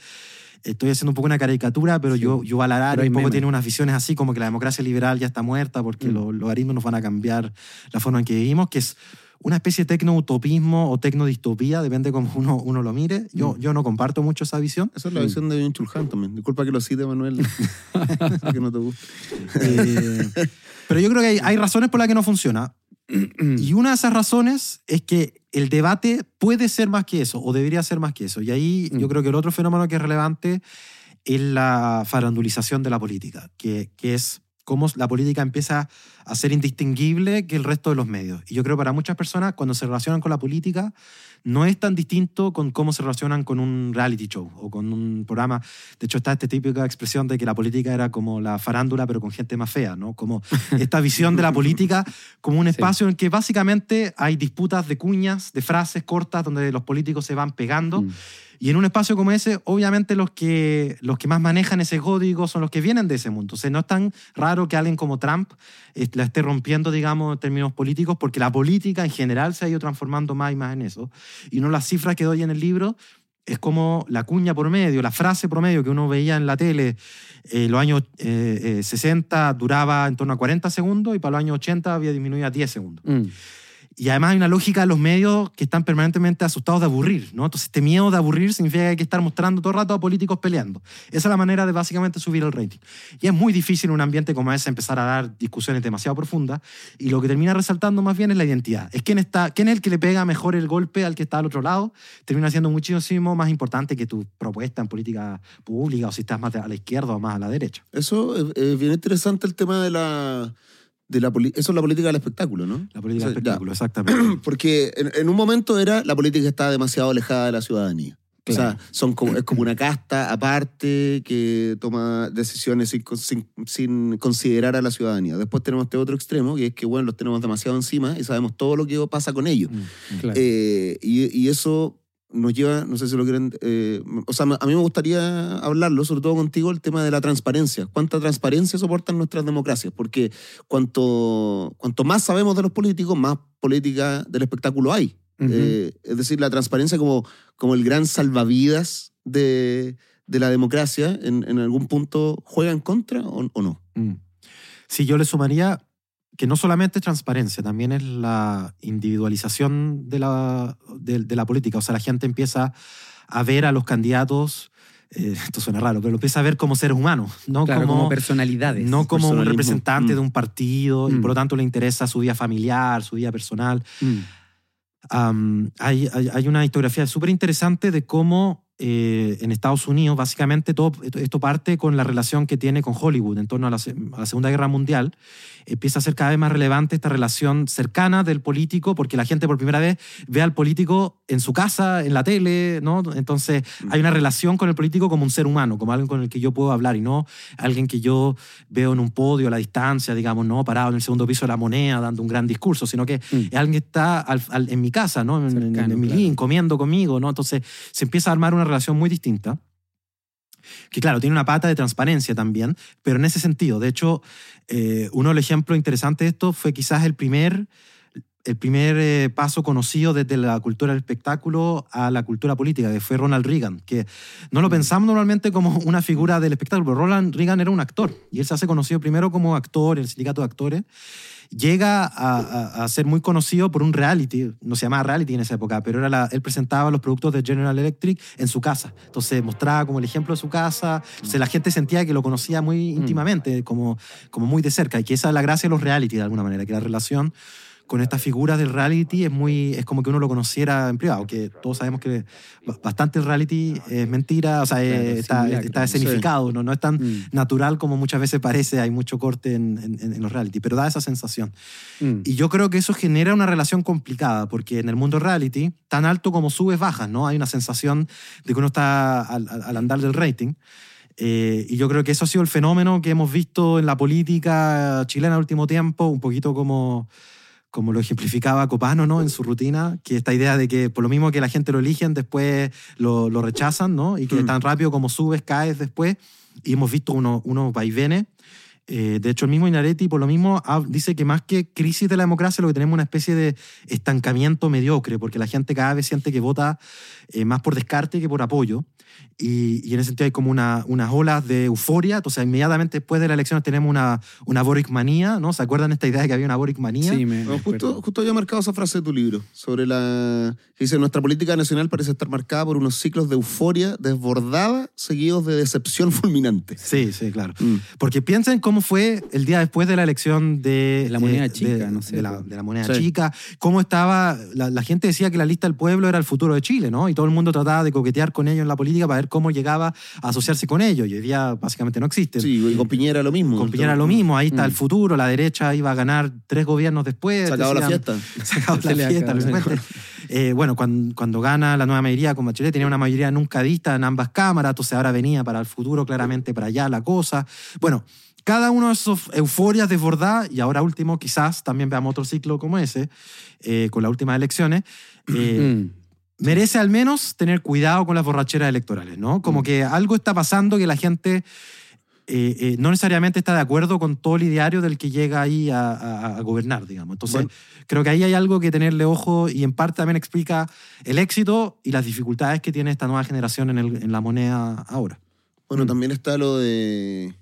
Estoy haciendo un poco una caricatura, pero yo, yo un poco tiene unas visiones así como que la democracia liberal ya está muerta porque mm. los algoritmos nos van a cambiar la forma en que vivimos, que es una especie de tecno-utopismo o tecno-distopía, depende cómo uno, uno lo mire. Yo, mm. yo no comparto mucho esa visión. Esa es la visión de Bien Chulhan también. Disculpa que lo cite, Manuel. que no te gusta. Eh, pero yo creo que hay, hay razones por las que no funciona. y una de esas razones es que el debate puede ser más que eso, o debería ser más que eso. Y ahí yo mm. creo que el otro fenómeno que es relevante es la farandulización de la política, que, que es cómo la política empieza a ser indistinguible que el resto de los medios. Y yo creo que para muchas personas, cuando se relacionan con la política, no es tan distinto con cómo se relacionan con un reality show o con un programa. De hecho, está esta típica expresión de que la política era como la farándula, pero con gente más fea, ¿no? Como esta visión de la política como un espacio en que básicamente hay disputas de cuñas, de frases cortas, donde los políticos se van pegando. Mm. Y en un espacio como ese, obviamente los que, los que más manejan ese código son los que vienen de ese mundo. O sea, no es tan raro que alguien como Trump eh, la esté rompiendo, digamos, en términos políticos, porque la política en general se ha ido transformando más y más en eso. Y no las cifras que doy en el libro es como la cuña por medio, la frase promedio que uno veía en la tele eh, los años 60 eh, duraba en torno a 40 segundos y para los años 80 había disminuido a 10 segundos. Mm. Y además hay una lógica de los medios que están permanentemente asustados de aburrir, ¿no? Entonces este miedo de aburrir significa que hay que estar mostrando todo el rato a políticos peleando. Esa es la manera de básicamente subir el rating. Y es muy difícil en un ambiente como ese empezar a dar discusiones demasiado profundas y lo que termina resaltando más bien es la identidad. Es quién, está, quién es el que le pega mejor el golpe al que está al otro lado, termina siendo muchísimo más importante que tu propuesta en política pública o si estás más a la izquierda o más a la derecha. Eso es bien interesante el tema de la la eso es la política del espectáculo, ¿no? La política del espectáculo, exactamente. Porque en, un momento era la política está demasiado alejada de la ciudadanía. O sea, son como, es como una casta aparte que toma decisiones sin, sin, considerar a la ciudadanía. Después tenemos este otro extremo, que es que, bueno, los tenemos demasiado encima y sabemos todo lo que pasa con ellos. Mm, eh, y, y, eso nos lleva, no sé si lo quieren, eh, o sea, a mí me gustaría hablarlo, sobre todo contigo, el tema de la transparencia. ¿Cuánta transparencia soportan nuestras democracias? Porque cuanto, cuanto más sabemos de los políticos, más política del espectáculo hay. Eh, es decir, la transparencia como, como el gran salvavidas de, de la democracia, en, en, algún punto juega en contra o, o no. Mm. Sí, yo le sumaría que no solamente es transparencia, también es la individualización de la, de, la política. O sea, la gente empieza a ver a los candidatos eh, esto suena raro, pero lo empieza a ver como seres humanos, no como, personalidades. No como un representante de mm. un partido y por lo mm. tanto le interesa su vida familiar, su vida personal. Mm. hay, hay, hay, una historiografía súper interesante de cómo eh, en Estados Unidos, básicamente todo esto parte con la relación que tiene con Hollywood en torno a la, Segunda Guerra Mundial. Empieza a ser cada vez más relevante esta relación cercana del político, porque la gente por primera vez ve al político en su casa, en la tele, ¿no? Entonces mm. hay una relación con el político como un ser humano, como alguien con el que yo puedo hablar y no alguien que yo veo en un podio a la distancia, digamos, ¿no? Parado en el segundo piso de la moneda dando un gran discurso, sino que mm. es alguien que está en mi casa, ¿no? En, mi living, comiendo conmigo, ¿no? Entonces se empieza a armar una relación muy distinta que claro, tiene una pata de transparencia también, pero en ese sentido, de hecho, eh, uno de los ejemplos interesantes de esto fue quizás el primer, el primer eh, paso conocido desde la cultura del espectáculo a la cultura política, que fue Ronald Reagan, que no lo mm. pensamos normalmente como una figura del espectáculo, pero Ronald Reagan era un actor, y él se hace conocido primero como actor en el sindicato de actores, llega a, ser muy conocido por un reality, no se llamaba reality en esa época, pero era él presentaba los productos de General Electric en su casa. Entonces mostraba como el ejemplo de su casa, entonces la gente sentía que lo conocía muy mm. íntimamente, como, como muy de cerca, y que esa es la gracia de los reality de alguna manera, que la relación con estas figuras del reality es muy es como que uno lo conociera en privado, que todos sabemos que bastante el reality es mentira, o sea, está, está, escenificado, ¿no? no es tan mm. natural como muchas veces parece, hay mucho corte en, en, los reality, pero da esa sensación. Mm. Y yo creo que eso genera una relación complicada, porque en el mundo reality, tan alto como subes, bajas, ¿no? Hay una sensación de que uno está al, al andar del rating. Eh, y yo creo que eso ha sido el fenómeno que hemos visto en la política chilena en el último tiempo, un poquito como como lo ejemplificaba Copano ¿no? en su rutina, que esta idea de que por lo mismo que la gente lo eligen, después lo, lo rechazan, ¿no? y que mm. tan rápido como subes, caes después. Y hemos visto unos, unos vaivenes. Eh, de hecho, el mismo Inaretti, por lo mismo, dice que más que crisis de la democracia, lo que tenemos es una especie de estancamiento mediocre, porque la gente cada vez siente que vota eh, más por descarte que por apoyo. Y, en ese sentido hay como una, unas olas de euforia. Entonces, inmediatamente después de la elección tenemos una, una Boric manía, ¿no? ¿Se acuerdan esta idea de que había una Boric manía? Sí, me, justo, justo había marcado esa frase de tu libro, sobre la... dice, nuestra política nacional parece estar marcada por unos ciclos de euforia desbordada seguidos de decepción fulminante. Sí, sí, claro. Mm. Porque piensen cómo fue el día después de la elección de... La moneda chica, no sé. De la, moneda chica. Cómo estaba... La, la gente decía que la lista del pueblo era el futuro de Chile, ¿no? Y todo el mundo trataba de coquetear con ellos en la política para ver cómo llegaba a asociarse con ellos. Y hoy día básicamente no existe. Sí, y con Piñera lo mismo. Con Piñera lo mismo, ahí está el mm. futuro, la derecha iba a ganar tres gobiernos después. Se acabó la fiesta. Se acabó la fiesta, eh, bueno, cuando, cuando, gana la nueva mayoría con Bachelet, tenía una mayoría nunca vista en ambas cámaras, entonces ahora venía para el futuro claramente para allá la cosa. Bueno, cada uno de esos euforias desbordadas, y ahora último, quizás también veamos otro ciclo como ese, eh, con las últimas elecciones, eh, mm merece al menos tener cuidado con las borracheras electorales, ¿no? Como mm. que algo está pasando que la gente eh, eh, no necesariamente está de acuerdo con todo el ideario del que llega ahí a, gobernar, digamos. Entonces, creo que ahí hay algo que tenerle ojo y en parte también explica el éxito y las dificultades que tiene esta nueva generación en, en la moneda ahora. Bueno, mm. también está lo de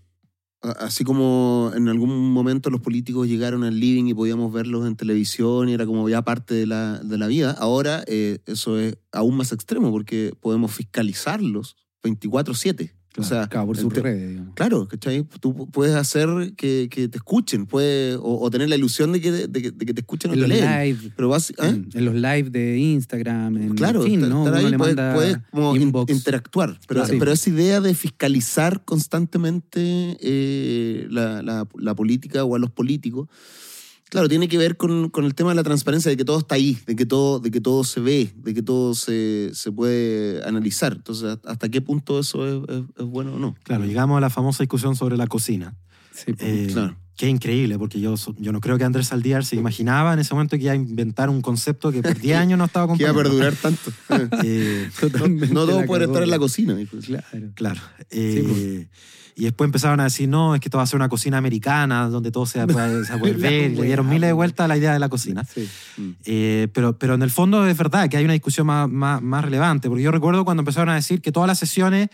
Así como en algún momento los políticos llegaron al living y podíamos verlos en televisión y era como ya parte de la, de la vida, ahora eh, eso es aún más extremo porque podemos fiscalizarlos 24/7. O sea, claro, por Claro, ¿cachai? Tú puedes hacer que, que te escuchen, puedes, o, tener la ilusión de que, de, que, te escuchen en o te Live, Pero vas, ¿eh? en, los live de Instagram, en claro, fin, ¿no? Ahí, puedes, como interactuar. Pero, pero esa idea de fiscalizar constantemente eh, la, la, la política o a los políticos Claro, tiene que ver con, con, el tema de la transparencia, de que todo está ahí, de que todo, de que todo se ve, de que todo se, se puede analizar. Entonces, ¿hasta qué punto eso es, es, bueno o no? Claro, llegamos a la famosa discusión sobre la cocina. Sí, pues, eh, claro. Qué increíble, porque yo, yo no creo que Andrés Saldíar se imaginaba en ese momento que iba a inventar un concepto que por 10 años no estaba completo. que iba a perdurar tanto. Eh, no, todo puede estar en la cocina. Claro. claro. Eh, pues. Y después empezaron a decir, no, es que esto va a ser una cocina americana, donde todo se puede, ver. y le dieron miles de vueltas a la idea de la cocina. Eh, pero, pero en el fondo es verdad que hay una discusión más, más, más relevante, porque yo recuerdo cuando empezaron a decir que todas las sesiones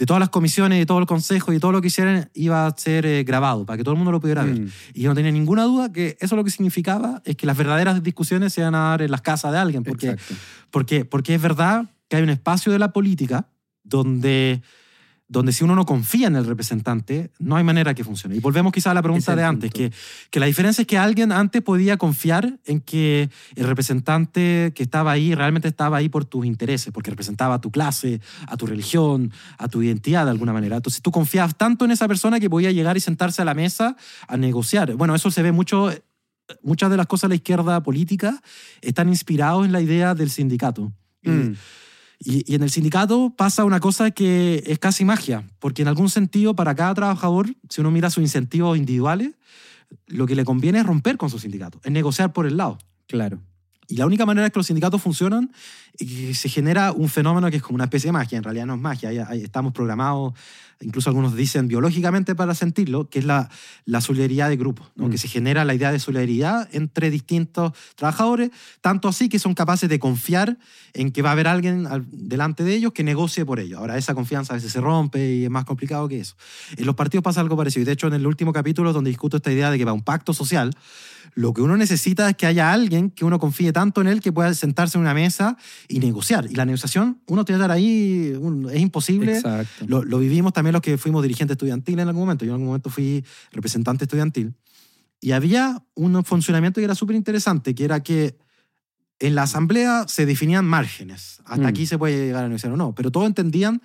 de todas las comisiones, de todo el consejo y todo lo que hicieran iba a ser eh, grabado para que todo el mundo lo pudiera ver. Mm. Y yo no tenía ninguna duda que eso lo que significaba es que las verdaderas discusiones se iban a dar en las casas de alguien. Porque, porque, porque es verdad que hay un espacio de la política donde donde si uno no confía en el representante, no hay manera que funcione. Y volvemos quizá a la pregunta de antes, que, que, la diferencia es que alguien antes podía confiar en que el representante que estaba ahí realmente estaba ahí por tus intereses, porque representaba a tu clase, a tu religión, a tu identidad de alguna manera. Entonces tú confiabas tanto en esa persona que podía llegar y sentarse a la mesa a negociar. Bueno, eso se ve mucho, muchas de las cosas de la izquierda política están inspirados en la idea del sindicato. Mm. Y, en el sindicato pasa una cosa que es casi magia, porque en algún sentido para cada trabajador, si uno mira sus incentivos individuales, lo que le conviene es romper con su sindicato, es negociar por el lado. Claro. Y la única manera es que los sindicatos funcionan y que se genera un fenómeno que es como una especie de magia, en realidad no es magia, estamos programados incluso algunos dicen biológicamente para sentirlo, que es la, la solidaridad de grupo, ¿no? que mm. se genera la idea de solidaridad entre distintos trabajadores, tanto así que son capaces de confiar en que va a haber alguien delante de ellos que negocie por ellos. Ahora, esa confianza a veces se rompe y es más complicado que eso. En los partidos pasa algo parecido, y de hecho en el último capítulo donde discuto esta idea de que va un pacto social, lo que uno necesita es que haya alguien que uno confíe tanto en él que pueda sentarse en una mesa y negociar. Y la negociación, uno tiene que estar ahí, es imposible. Lo, lo, vivimos también los que fuimos dirigentes estudiantiles en algún momento. Yo en algún momento fui representante estudiantil. Y había un funcionamiento que era súper interesante, que era que en la asamblea se definían márgenes. Hasta mm. aquí se puede llegar a negociar o no. Pero todos entendían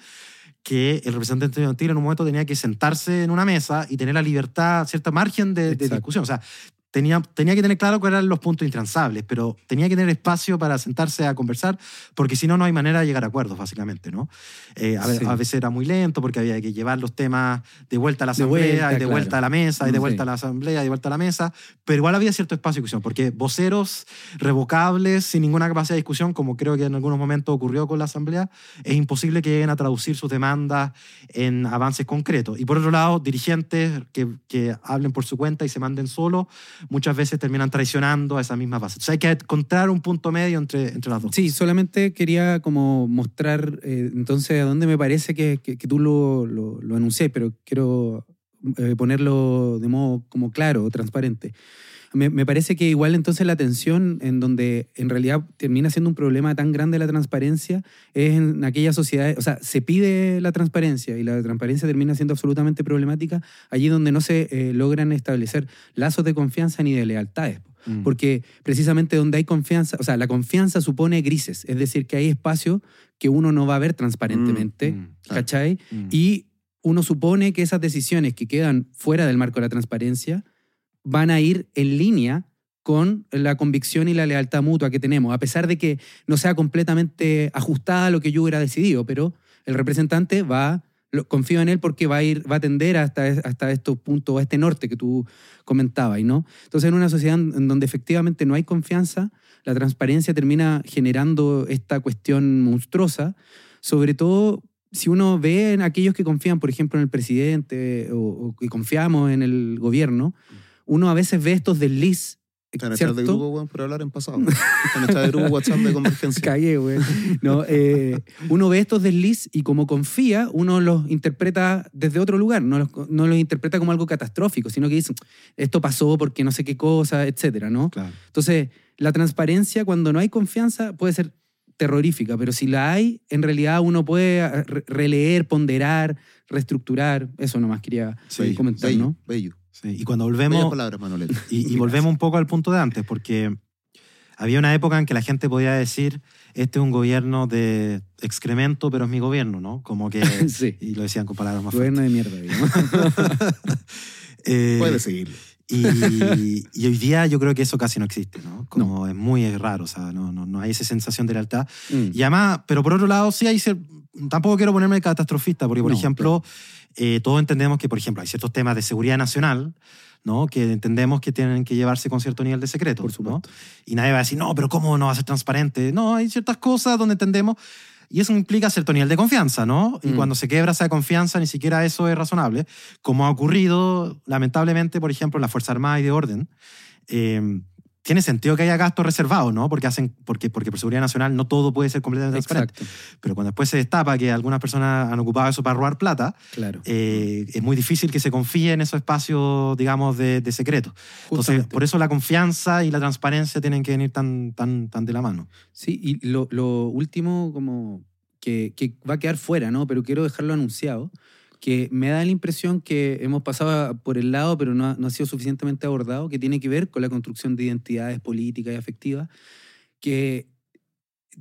que el representante estudiantil en un momento tenía que sentarse en una mesa y tener la libertad, cierta margen de, de discusión. O sea, tenía, tenía que tener claro cuáles eran los puntos intransables, pero tenía que tener espacio para sentarse a conversar, porque si no, no hay manera de llegar a acuerdos, básicamente, ¿no? Eh, a, veces era muy lento porque había que llevar los temas de vuelta a la asamblea, y de vuelta a la mesa, y de vuelta a la asamblea, y de vuelta a la mesa, pero igual había cierto espacio de discusión, porque voceros revocables, sin ninguna capacidad de discusión, como creo que en algunos momentos ocurrió con la asamblea, es imposible que lleguen a traducir sus demandas en avances concretos. Y por otro lado, dirigentes que, que hablen por su cuenta y se manden solo, muchas veces terminan traicionando a esa misma base. Entonces hay que encontrar un punto medio entre, entre las dos. Sí, solamente quería como mostrar eh, entonces a dónde me parece que, que, tú lo, lo, lo, anuncié, pero quiero eh, ponerlo de modo como claro, transparente me, parece que igual entonces la tensión en donde en realidad termina siendo un problema tan grande la transparencia es en aquellas sociedades, o sea, se pide la transparencia y la transparencia termina siendo absolutamente problemática allí donde no se eh, logran establecer lazos de confianza ni de lealtades. Mm. Porque precisamente donde hay confianza, o sea, la confianza supone grises, es decir, que hay espacio que uno no va a ver transparentemente, mm, mm, ¿cachai? Y uno supone que esas decisiones que quedan fuera del marco de la transparencia van a ir en línea con la convicción y la lealtad mutua que tenemos, a pesar de que no sea completamente ajustada a lo que yo hubiera decidido, pero el representante va, confío en él porque va a ir, va a tender hasta, hasta estos puntos, a este norte que tú comentabas, ¿no? Entonces, en una sociedad en donde efectivamente no hay confianza, la transparencia termina generando esta cuestión monstruosa, sobre todo si uno ve en aquellos que confían, por ejemplo, en el presidente o, que confiamos en el gobierno, uno a veces ve estos desliz. Están echados de grupo, weón, por hablar en pasado. Están echados de grupo WhatsApp de convergencia. Cagué. No, eh, uno ve estos desliz y como confía, uno los interpreta desde otro lugar. No los, no los interpreta como algo catastrófico, sino que dice, esto pasó porque no sé qué cosa, etcétera, ¿no? Claro. Entonces, la transparencia, cuando no hay confianza, puede ser terrorífica, pero si la hay, en realidad uno puede eh, releer, ponderar, reestructurar. Eso nomás quería comentar, ¿no? Bello y cuando volvemos. y, volvemos un poco al punto de antes, porque había una época en que la gente podía decir: Este es un gobierno de excremento, pero es mi gobierno, ¿no? Como que. sí. Y lo decían con palabras más Gobierno de mierda, eh, Puede seguir. Y, y, hoy día yo creo que eso casi no existe, ¿no? Como es muy raro, o sea, no, no, no hay esa sensación de lealtad. Mm. Y además, pero por otro lado, sí hay. Tampoco quiero ponerme catastrofista, porque, por ejemplo. Eh, todos entendemos que, por ejemplo, hay ciertos temas de seguridad nacional ¿no? que entendemos que tienen que llevarse con cierto nivel de secreto. Por supuesto. Y nadie va a decir, no, pero ¿cómo no va a ser transparente? No, hay ciertas cosas donde entendemos. Y eso implica cierto nivel de confianza, ¿no? Y mm. cuando se quebra esa confianza, ni siquiera eso es razonable, como ha ocurrido, lamentablemente, por ejemplo, en la Fuerza Armada y de Orden. Eh, tiene sentido que haya gastos reservados, ¿no? Porque, hacen, porque, porque por seguridad nacional no todo puede ser completamente transparente. Pero cuando después se destapa que algunas personas han ocupado eso para robar plata, claro. Eh, es muy difícil que se confíe en esos espacios, digamos, de, de secreto. Entonces, por eso la confianza y la transparencia tienen que venir tan, tan, tan de la mano. Sí, y lo, lo último, como que, que, va a quedar fuera, ¿no? Pero quiero dejarlo anunciado, que me da la impresión que hemos pasado por el lado, pero no no ha sido suficientemente abordado, que tiene que ver con la construcción de identidades políticas y afectivas, que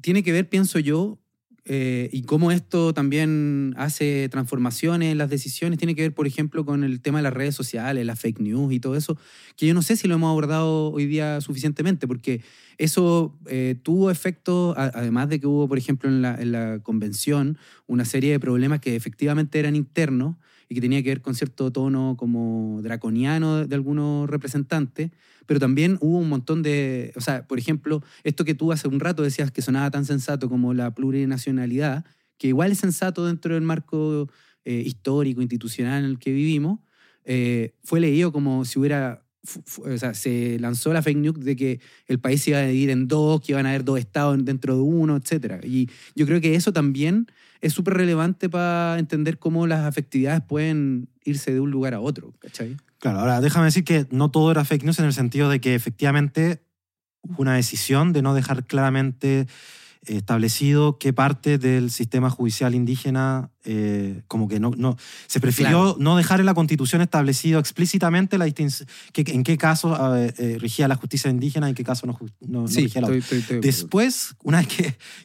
tiene que ver, pienso yo, eh, y cómo esto también hace transformaciones en las decisiones, tiene que ver, por ejemplo, con el tema de las redes sociales, las fake news y todo eso, que yo no sé si lo hemos abordado hoy día suficientemente, porque eso eh, tuvo efecto, además de que hubo, por ejemplo, en la, en la convención, una serie de problemas que efectivamente eran internos y que tenía que ver con cierto tono como draconiano de algunos representantes, pero también hubo un montón de, o sea, por ejemplo, esto que tú hace un rato decías que sonaba tan sensato como la plurinacionalidad, que igual es sensato dentro del marco eh, histórico, institucional en el que vivimos, eh, fue leído como si hubiera se lanzó la fake news de que el país se iba a dividir en dos, que iban a haber dos estados dentro de uno, etc. Y yo creo que eso también es súper relevante para entender cómo las afectividades pueden irse de un lugar a otro. Claro, ahora déjame decir que no todo era fake news en el sentido de que efectivamente hubo una decisión de no dejar claramente establecido qué parte del sistema judicial indígena eh, como que no, no se prefirió no dejar en la constitución establecido explícitamente la distinción en qué caso eh, regía la justicia indígena y en qué caso no, no, regía la después una vez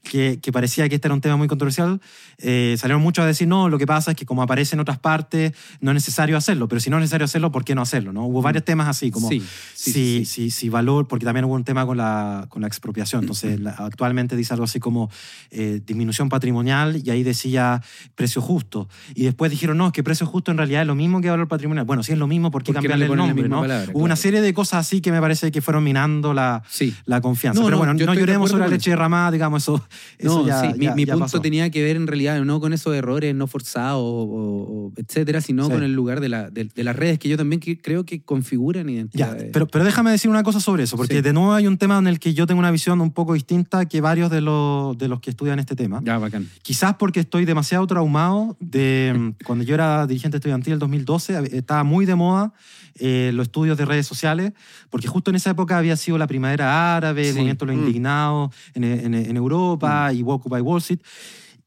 que, que, parecía que este era un tema muy controversial eh, salieron muchos a decir no lo que pasa es que como aparece en otras partes no es necesario hacerlo pero si no es necesario hacerlo ¿por qué no hacerlo? ¿no? hubo varios mm. temas así como sí, si, si, si, valor porque también hubo un tema con la, con la expropiación entonces actualmente dice algo así como disminución patrimonial y ahí decía precio justo. Y después dijeron, no, es que precio justo en realidad es lo mismo que valor patrimonial. Bueno, si es lo mismo, ¿por qué cambiarle el nombre? ¿no? Hubo una serie de cosas así que me parece que fueron minando la, la confianza. Pero bueno, no lloremos sobre la leche derramada, digamos, eso, eso ya, mi, mi punto tenía que ver en realidad no con esos errores no forzados, o, etcétera, sino con el lugar de, la, de, las redes que yo también creo que configuran identidades. pero, pero déjame decir una cosa sobre eso, porque de nuevo hay un tema en el que yo tengo una visión un poco distinta que varios de los, de los que estudian este tema. Ya, bacán. Quizás porque estoy demasiado traumado de mm, cuando yo era dirigente estudiantil en 2012, estaba muy de moda eh, los estudios de redes sociales, porque justo en esa época había sido la primavera árabe, el movimiento de los mm. indignados en, en, Europa mm. y Occupy Wall Street.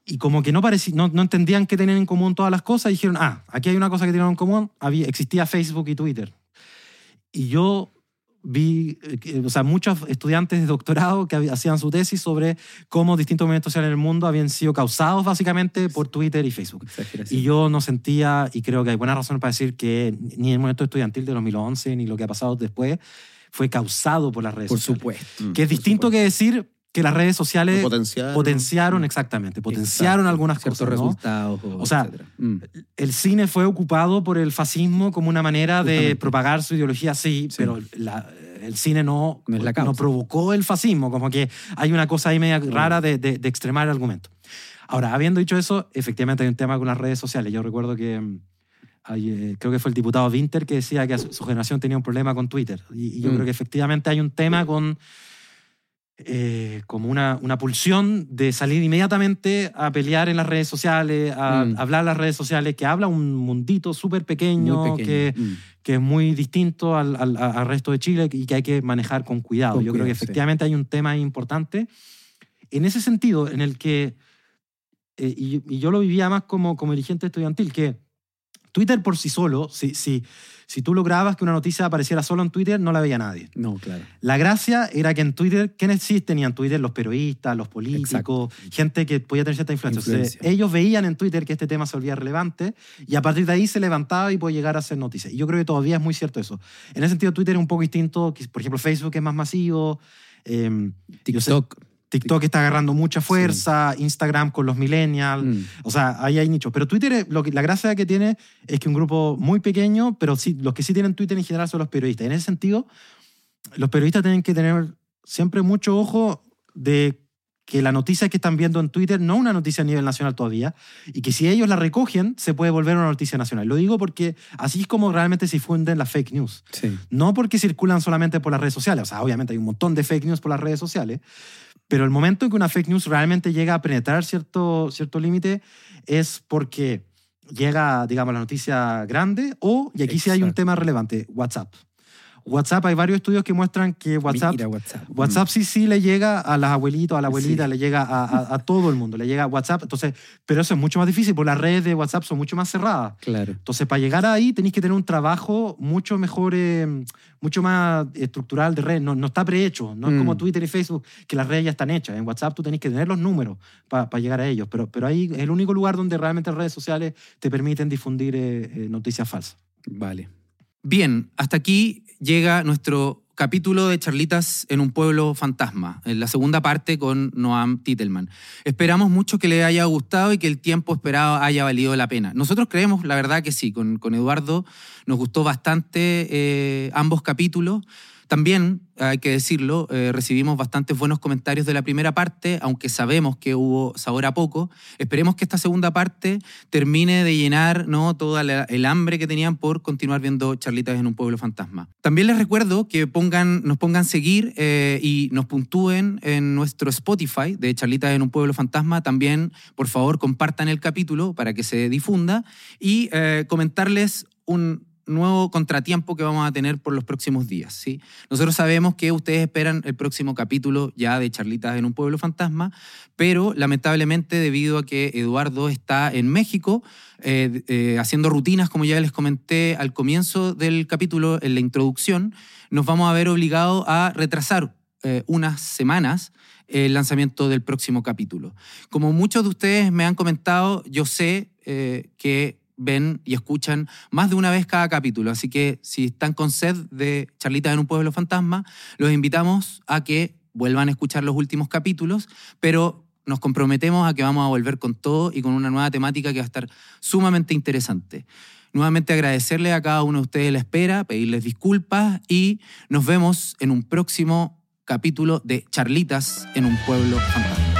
Y como que no, no, no, entendían qué tenían en común todas las cosas, y dijeron, ah, aquí hay una cosa que tienen en común, había, existía Facebook y Twitter. Y yo vi, eh, o sea, muchos estudiantes de doctorado que hacían su tesis sobre cómo distintos movimientos sociales en el mundo habían sido causados básicamente por Twitter y Facebook. Y yo no sentía, y creo que hay buenas razones para decir que ni el movimiento estudiantil de 2011 ni lo que ha pasado después fue causado por las redes por sociales. Supuesto. Que es distinto que decir que las redes sociales potenciaron, exactamente, potenciaron algunas cosas. resultados. O, sea, mm. el cine fue ocupado por el fascismo como una manera de propagar su ideología, sí, pero el cine no, no, provocó el fascismo, como que hay una cosa ahí media rara de, de, extremar el argumento. Ahora, habiendo dicho eso, efectivamente hay un tema con las redes sociales. Yo recuerdo que mm, eh, creo que fue el diputado Winter que decía que su, generación tenía un problema con Twitter. Y, yo mm. creo que efectivamente hay un tema con eh, como una, una, pulsión de salir inmediatamente a pelear en las redes sociales, a, mm. hablar en las redes sociales, que habla un mundito súper pequeño, Que, mm. que, es muy distinto al, al, resto de Chile y que hay que manejar con cuidado. Yo creo que efectivamente hay un tema importante en ese sentido, en el que, eh, y, y, yo lo vivía más como, como dirigente estudiantil, que Twitter por sí solo, si, si, si tú lograbas que una noticia apareciera solo en Twitter, no la veía nadie. No, claro. La gracia era que en Twitter, ¿quiénes sí tenían Twitter? Los periodistas, los políticos, gente que podía tener cierta influencia. ellos veían en Twitter que este tema se volvía relevante y a partir de ahí se levantaba y podía llegar a hacer noticias. Y yo creo que todavía es muy cierto eso. En ese sentido, Twitter es un poco distinto. Por ejemplo, Facebook es más masivo. Eh, TikTok. TikTok está agarrando mucha fuerza, Instagram con los millennials, mm. o sea, ahí hay nichos. Pero Twitter, lo que, la gracia que tiene es que un grupo muy pequeño, pero sí, los que sí tienen Twitter en general son los periodistas. En ese sentido, los periodistas tienen que tener siempre mucho ojo de que la noticia que están viendo en Twitter no es una noticia a nivel nacional todavía y que si ellos la recogen se puede volver una noticia nacional. Lo digo porque así es como realmente se difunden las fake news. No porque circulan solamente por las redes sociales, o sea, obviamente hay un montón de fake news por las redes sociales, pero el momento en que una fake news realmente llega a penetrar cierto, cierto límite es porque llega, digamos, la noticia grande o, y aquí sí hay un tema relevante, WhatsApp. WhatsApp, hay varios estudios que muestran que WhatsApp, WhatsApp. WhatsApp. sí, sí le llega a las abuelitos, a la abuelita, le llega a, a, todo el mundo, le llega a WhatsApp. Entonces, pero eso es mucho más difícil, porque las redes de WhatsApp son mucho más cerradas. Claro. Entonces, para llegar ahí tenéis que tener un trabajo mucho mejor, eh, mucho más estructural de red. No, no está prehecho, no es como mm. Twitter y Facebook, que las redes ya están hechas. En WhatsApp tú tenés que tener los números para llegar a ellos, pero, pero ahí es el único lugar donde realmente las redes sociales te permiten difundir eh, eh, noticias falsas. Vale. Bien, hasta aquí llega nuestro capítulo de charlitas en un pueblo fantasma, en la segunda parte con Noam Titelman. Esperamos mucho que le haya gustado y que el tiempo esperado haya valido la pena. Nosotros creemos, la verdad que sí, con, con Eduardo nos gustó bastante eh, ambos capítulos. También, hay que decirlo, eh, recibimos bastantes buenos comentarios de la primera parte, aunque sabemos que hubo sabor a poco. Esperemos que esta segunda parte termine de llenar ¿no? toda el hambre que tenían por continuar viendo Charlitas en un pueblo fantasma. También les recuerdo que pongan, nos pongan seguir eh, y nos puntúen en nuestro Spotify de Charlitas en un pueblo fantasma. También, por favor, compartan el capítulo para que se difunda y eh, comentarles un nuevo contratiempo que vamos a tener por los próximos días. ¿sí? Nosotros sabemos que ustedes esperan el próximo capítulo ya de Charlitas en un pueblo fantasma, pero lamentablemente debido a que Eduardo está en México eh, eh, haciendo rutinas, como ya les comenté al comienzo del capítulo, en la introducción, nos vamos a ver obligados a retrasar eh, unas semanas el lanzamiento del próximo capítulo. Como muchos de ustedes me han comentado, yo sé que ven y escuchan más de una vez cada capítulo. Así que si están con sed de charlitas en un pueblo fantasma, los invitamos a que vuelvan a escuchar los últimos capítulos, pero nos comprometemos a que vamos a volver con todo y con una nueva temática que va a estar sumamente interesante. Nuevamente agradecerle a cada uno de ustedes la espera, pedirles disculpas y nos vemos en un próximo capítulo de Charlitas en un pueblo fantasma.